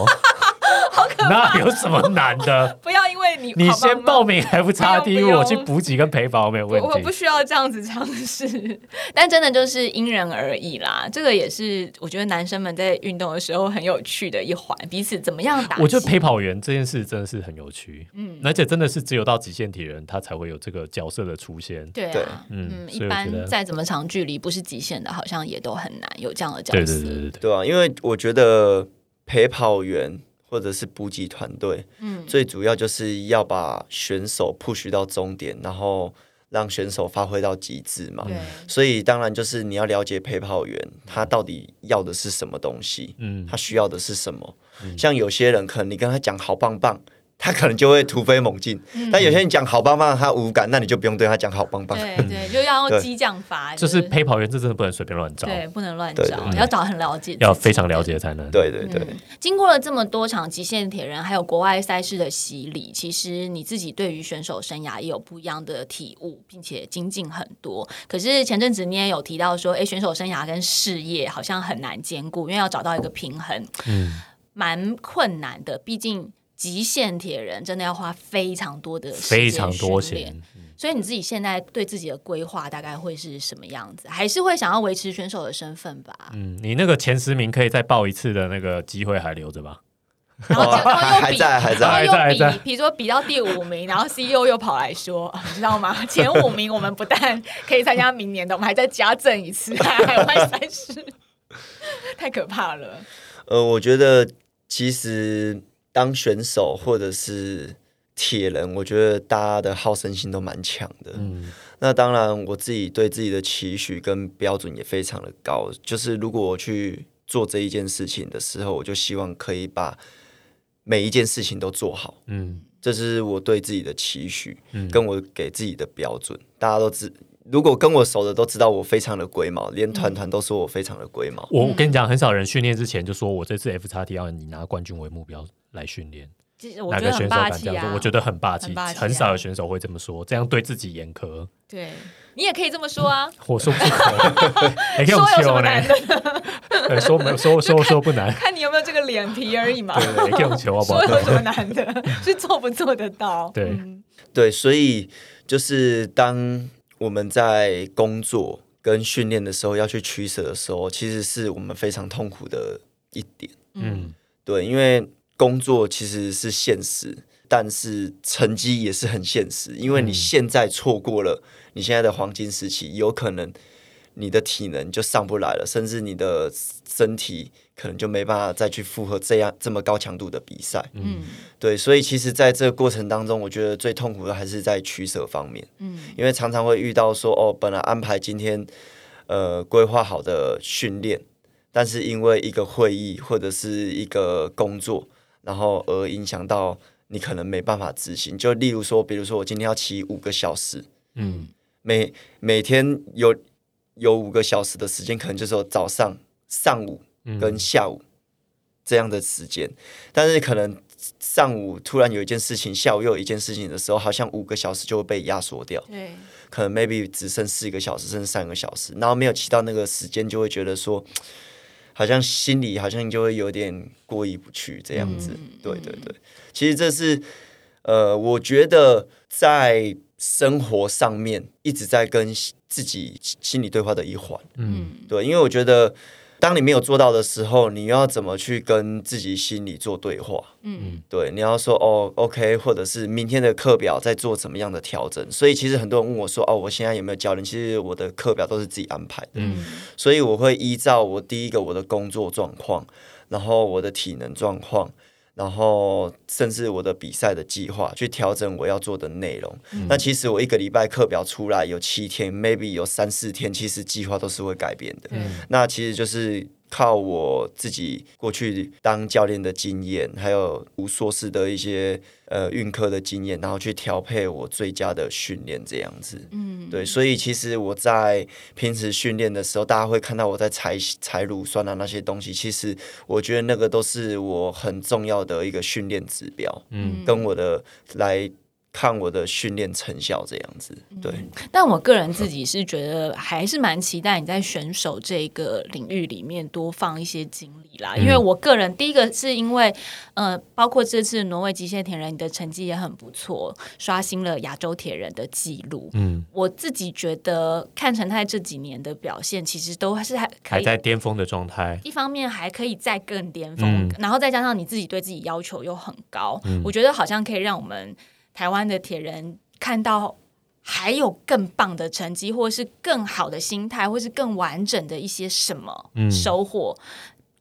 [laughs] 那有什么难的？[laughs] 不要因为你你先报名 F 叉 T，不用我去补给跟陪跑没有问题我不。需要这样子尝试，[laughs] 但真的就是因人而异啦。这个也是我觉得男生们在运动的时候很有趣的一环，彼此怎么样打。我觉得陪跑员这件事真的是很有趣，嗯，而且真的是只有到极限体人，他才会有这个角色的出现。对对啊，嗯一般再怎么长距离不是极限的，好像也都很难有这样的角对色。对对对对，对啊，因为我觉得陪跑员或者是补给团队，嗯最主要就是要把选手 push 到终点，然后让选手发挥到极致嘛。对，所以当然就是你要了解陪跑员他到底要的是什么东西，嗯，他需要的是什么。像有些人可能你跟他讲好棒棒，他可能就会突飞猛进。嗯但有些人讲好棒棒，他无感，那你就不用对他讲好棒棒。对 [laughs] 对，就要用激将法，就是陪跑员，这真的不能随便乱找，对，不能乱对找，对要找很了解，要非常了。解才能。对对对，经过了这么多场极限铁人，还有国外赛事的洗礼，其实你自己对于选手生涯也有不一样的体悟，并且精进很多。可是前阵子你也有提到说，哎，选手生涯跟事业好像很难兼顾，因为要找到一个平衡，嗯，蛮困难的。毕竟极限铁人真的要花非常多的时间非常多训练钱。所以你自己现在对自己的规划大概会是什么样子？还是会想要维持选手的身份吧？嗯，你那个前十名可以再报一次的那个机会还留着吧？[laughs] 然后然后又比，还在还在然后又还在比，比如说比到第五名，然后 CEO 又跑来说，你知道吗？[laughs] 前五名我们不但可以参加明年的，我们还再加赠一次海外赛事，[laughs] 太可怕了。呃，我觉得其实当选手或者是铁人，我觉得大家的好胜心都蛮强的。嗯那当然，我自己对自己的期许跟标准也非常的高。就是如果我去做这一件事情的时候，我就希望可以把每一件事情都做好。嗯这是我对自己的期许，嗯跟我给自己的标准。大家都知，如果跟我熟的都知道我非常的龟毛，连团团都说我非常的龟毛。我我跟你讲，很少人训练之前就说我这次 F 叉 T 要以拿冠军为目标来训练，我哪个选手觉得很霸气啊敢这样做？，我觉得很霸气，很霸气啊很少有选手会这么说，这样对自己严苛。对你也可以这么说啊，我说不可以用 [laughs] 说有什么难，的？对 [laughs] 说没有说说说不难，看你有没有这个脸皮而已嘛。对用球，好 [laughs] 不好说？有什么难的？是做不做得到？对嗯对，所以就是当我们在工作跟训练的时候要去取舍的时候，其实是我们非常痛苦的一点。嗯对，因为工作其实是现实，但是成绩也是很现实。因为你嗯现在错过了你现在的黄金时期，有可能你的体能就上不来了，甚至你的身体可能就没办法再去负荷这样这么高强度的比赛。嗯对，所以其实在这个过程当中，我觉得最痛苦的还是在取舍方面，嗯因为常常会遇到说，哦，本来安排今天呃规划好的训练，但是因为一个会议或者是一个工作，然后而影响到你可能没办法执行。就例如说，比如说我今天要骑五个小时，嗯。每每天有有五个小时的时间，可能就是说早上、上午嗯。跟下午这样的时间，但是可能上午突然有一件事情，下午又有一件事情的时候，好像五个小时就会被压缩掉，对，可能 maybe 只剩四个小时，甚至三个小时，然后没有骑到那个时间，就会觉得说，好像心里好像就会有点过意不去这样子。嗯对对对，其实这是呃，我觉得在生活上面一直在跟自己心理对话的一环。嗯对，因为我觉得，当你没有做到的时候，你要怎么去跟自己心里做对话？嗯对，你要说哦，OK，或者是明天的课表在做怎么样的调整。所以其实很多人问我说，哦，我现在有没有教练？其实我的课表都是自己安排的，嗯所以我会依照我第一个我的工作状况，然后我的体能状况。然后甚至我的比赛的计划去调整我要做的内容。那其实我一个礼拜课表出来有七天，maybe 有三四天，其实计划都是会改变的。对那其实就是靠我自己过去当教练的经验，还有无硕士的一些呃运科的经验，然后去调配我最佳的训练这样子。嗯，对，所以其实我在平时训练的时候，大家会看到我在采采乳酸啊那些东西，其实我觉得那个都是我很重要的一个训练指标，嗯。跟我的来看我的训练成效这样子。对，但我个人自己是觉得还是蛮期待你在选手这个领域里面多放一些精力啦，因为我个人第一个是因为呃，包括这次挪威极限铁人，你的成绩也很不错，刷新了亚洲铁人的记录。嗯，我自己觉得看陈泰这几年的表现，其实都是还还在巅峰的状态。一方面还可以再更巅峰，嗯然后再加上你自己对自己要求又很高，我觉得好像可以让我们台湾的铁人看到还有更棒的成绩，或者是更好的心态，或是更完整的一些什么嗯收获。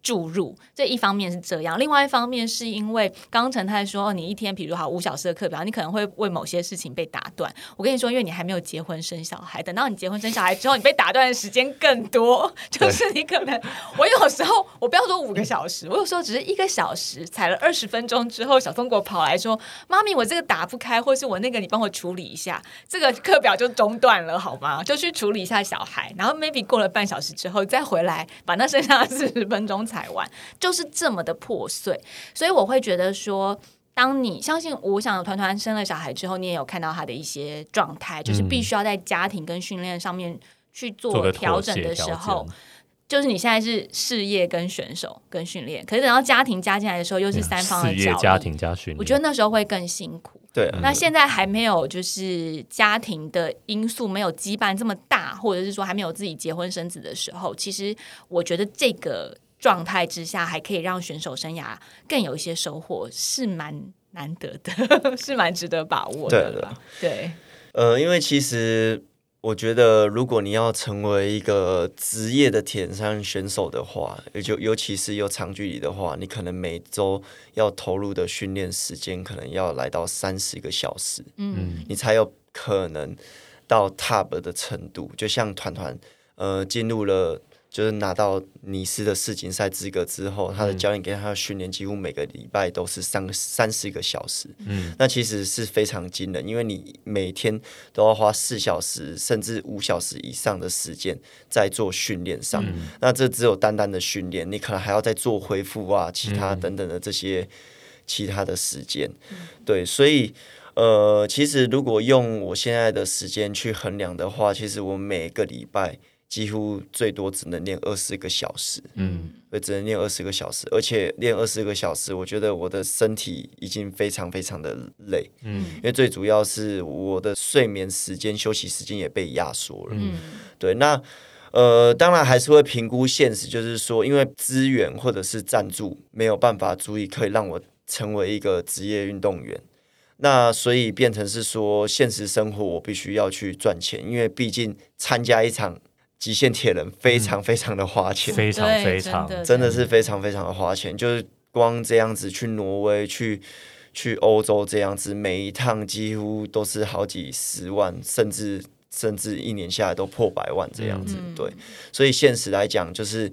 注入，这一方面是这样，另外一方面是因为刚刚陈太说，你一天比如好五小时的课表，你可能会为某些事情被打断。我跟你说，因为你还没有结婚生小孩，等到你结婚生小孩之后，你被打断的时间更多。就是你可能，我有时候我不要说五个小时，我有时候只是一个小时，踩了二十分钟之后，小松果跑来说：“妈咪，我这个打不开，或是我那个你帮我处理一下，这个课表就中断了，好吗？就去处理一下小孩，然后 maybe 过了半小时之后再回来，把那剩下的四十分钟踩完。”就是这么的破碎，所以我会觉得说，当你相信，我想团团生了小孩之后，你也有看到他的一些状态，就是必须要在家庭跟训练上面去做调整的时候，就是你现在是事业跟选手跟训练，可是等到家庭加进来的时候，又是三方的事业、家庭加训练，我觉得那时候会更辛苦。对，那现在还没有就是家庭的因素没有羁绊这么大，或者是说还没有自己结婚生子的时候，其实我觉得这个。状态之下还可以让选手生涯更有一些收获，是蛮难得的，[laughs] 是蛮值得把握的。对，呃，因为其实我觉得，如果你要成为一个职业的铁人选手的话，也就尤其是有长距离的话，你可能每周要投入的训练时间可能要来到三十个小时，嗯，你才有可能到 top 的程度。就像团团，呃，进入了。就是拿到尼斯的世锦赛资格之后，他的教练给他的训练几乎每个礼拜都是三三四个小时，嗯，那其实是非常惊人，因为你每天都要花四小时甚至五小时以上的时间在做训练上，那这只有单单的训练，你可能还要再做恢复啊，其他等等的这些其他的时间，对，所以呃，其实如果用我现在的时间去衡量的话，其实我每个礼拜。几乎最多只能练二十个小时，嗯，所以只能练二十个小时，而且练二十个小时，我觉得我的身体已经非常非常的累，嗯，因为最主要是我的睡眠时间、休息时间也被压缩了，嗯，对，那呃，当然还是会评估现实，就是说，因为资源或者是赞助没有办法足以可以让我成为一个职业运动员，那所以变成是说，现实生活我必须要去赚钱，因为毕竟参加一场。极限铁人非常非常的花钱，非常非常，真的是非常非常的花钱。就是光这样子去挪威、去去欧洲这样子，每一趟几乎都是好几十万，甚至甚至一年下来都破百万这样子。对，所以现实来讲，就是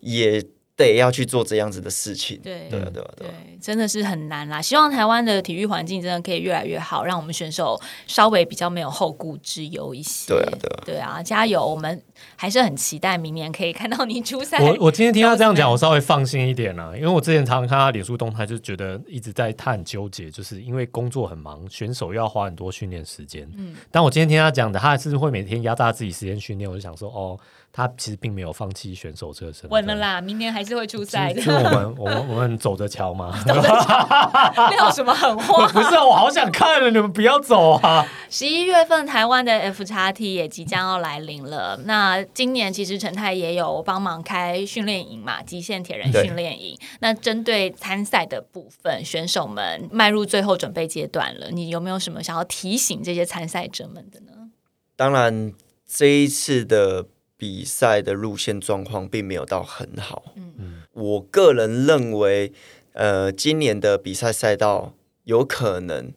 也。得要去做这样子的事情，对对对对，真的是很难啦。希望台湾的体育环境真的可以越来越好，让我们选手稍微比较没有后顾之忧一些。对啊，对啊，对啊，加油！我们还是很期待明年可以看到你出赛。我我今天听他这样讲，[laughs] 我稍微放心一点了，因为我之前常常看他脸书动态，就觉得一直在他很纠结，就是因为工作很忙，选手又要花很多训练时间。嗯，但我今天听他讲的，他还是会每天压榨自己时间训练，我就想说，哦。他其实并没有放弃选手这个身份。稳了啦，明年还是会出赛的。是我们，我们，我们走着瞧嘛？[laughs] 走着瞧，[laughs] 撂什么狠话？不是，啊我好想看了，你们不要走啊！十一月份台湾的 F 叉 T 也即将要来临了。那今年其实陈泰也有帮忙开训练营嘛，极限铁人训练营。那针对参赛的部分，选手们迈入最后准备阶段了，你有没有什么想要提醒这些参赛者们的呢？当然，这一次的。比赛的路线状况并没有到很好。嗯嗯，我个人认为，呃，今年的比赛赛道有可能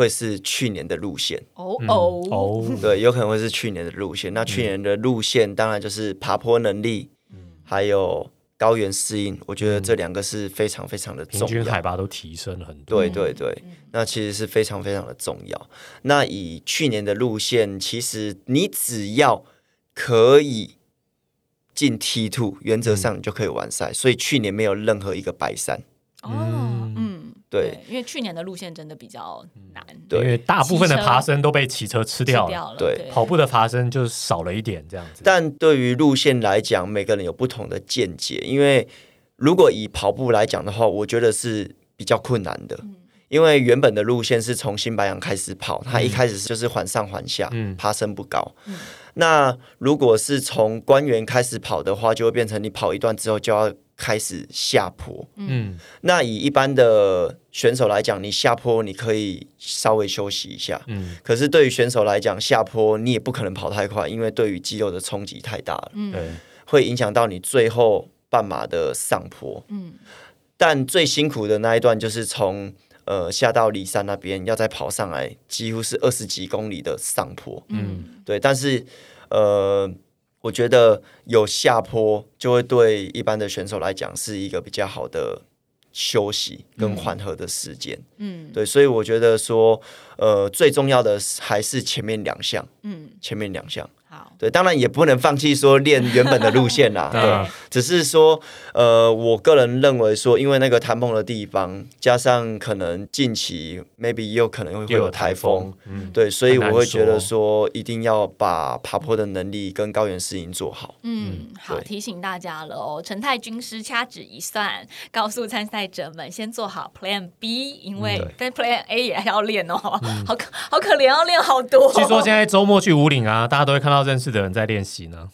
会是去年的路线。哦哦哦，对，有可能会是去年的路线。那去年的路线当然就是爬坡能力，嗯，还有高原适应。我觉得这两个是非常非常的重要。平均海拔都提升了很多。对对对，那其实是非常非常的重要。那以去年的路线，其实你只要。可以进 T two，原则上你就可以完赛，所以去年没有任何一个白山。哦，嗯，对，因为去年的路线真的比较难，对，因为大部分的爬升都被骑车吃掉了，对，跑步的爬升就少了一点这样子。但对于路线来讲，每个人有不同的见解，因为如果以跑步来讲的话，我觉得是比较困难的。因为原本的路线是从新白杨开始跑，它一开始就是缓上缓下，爬升不高。那如果是从官员开始跑的话，就会变成你跑一段之后就要开始下坡。嗯，那以一般的选手来讲，你下坡你可以稍微休息一下。嗯，可是对于选手来讲，下坡你也不可能跑太快，因为对于肌肉的冲击太大了。嗯，会影响到你最后半马的上坡，嗯，但最辛苦的那一段就是从呃下到骊山那边，要再跑上来，几乎是二十几公里的上坡，嗯，对，但是呃，我觉得有下坡就会对一般的选手来讲是一个比较好的休息跟缓和的时间，嗯，对，所以我觉得说，呃，最重要的还是前面两项，嗯，前面两项。好，对，当然也不能放弃说练原本的路线啦。[laughs] 对，只是说，呃，我个人认为说，因为那个谈梦的地方，加上可能近期 maybe 也有可能会会有台风，嗯，对，所以我会觉得说，一定要把爬坡的能力跟高原适应做好。嗯，好，提醒大家了哦，陈太军师掐指一算，告诉参赛者们先做好 Plan B，因为跟 Plan A 也要练哦，[laughs] 好可好可怜，要练好多。据说现在周末去五岭啊，大家都会看到。认识的人在练习呢，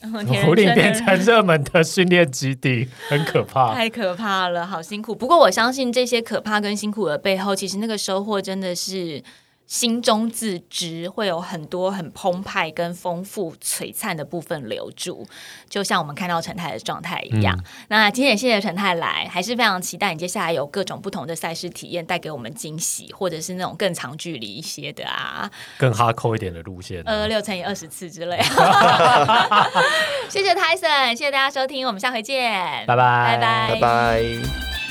福利变成热门的训练基地，[laughs] 很可怕，太可怕了，好辛苦。不过我相信这些可怕跟辛苦的背后，其实那个收获真的是。心中自知会有很多很澎湃跟丰富璀璨的部分留住，就像我们看到陈太的状态一样。那今天也谢谢陈太来，还是非常期待你接下来有各种不同的赛事体验带给我们惊喜，或者是那种更长距离一些的啊，更哈扣一点的路线，呃，六乘以二十次之类。[laughs] 谢谢泰森，谢谢大家收听，我们下回见，拜拜，拜拜，拜拜。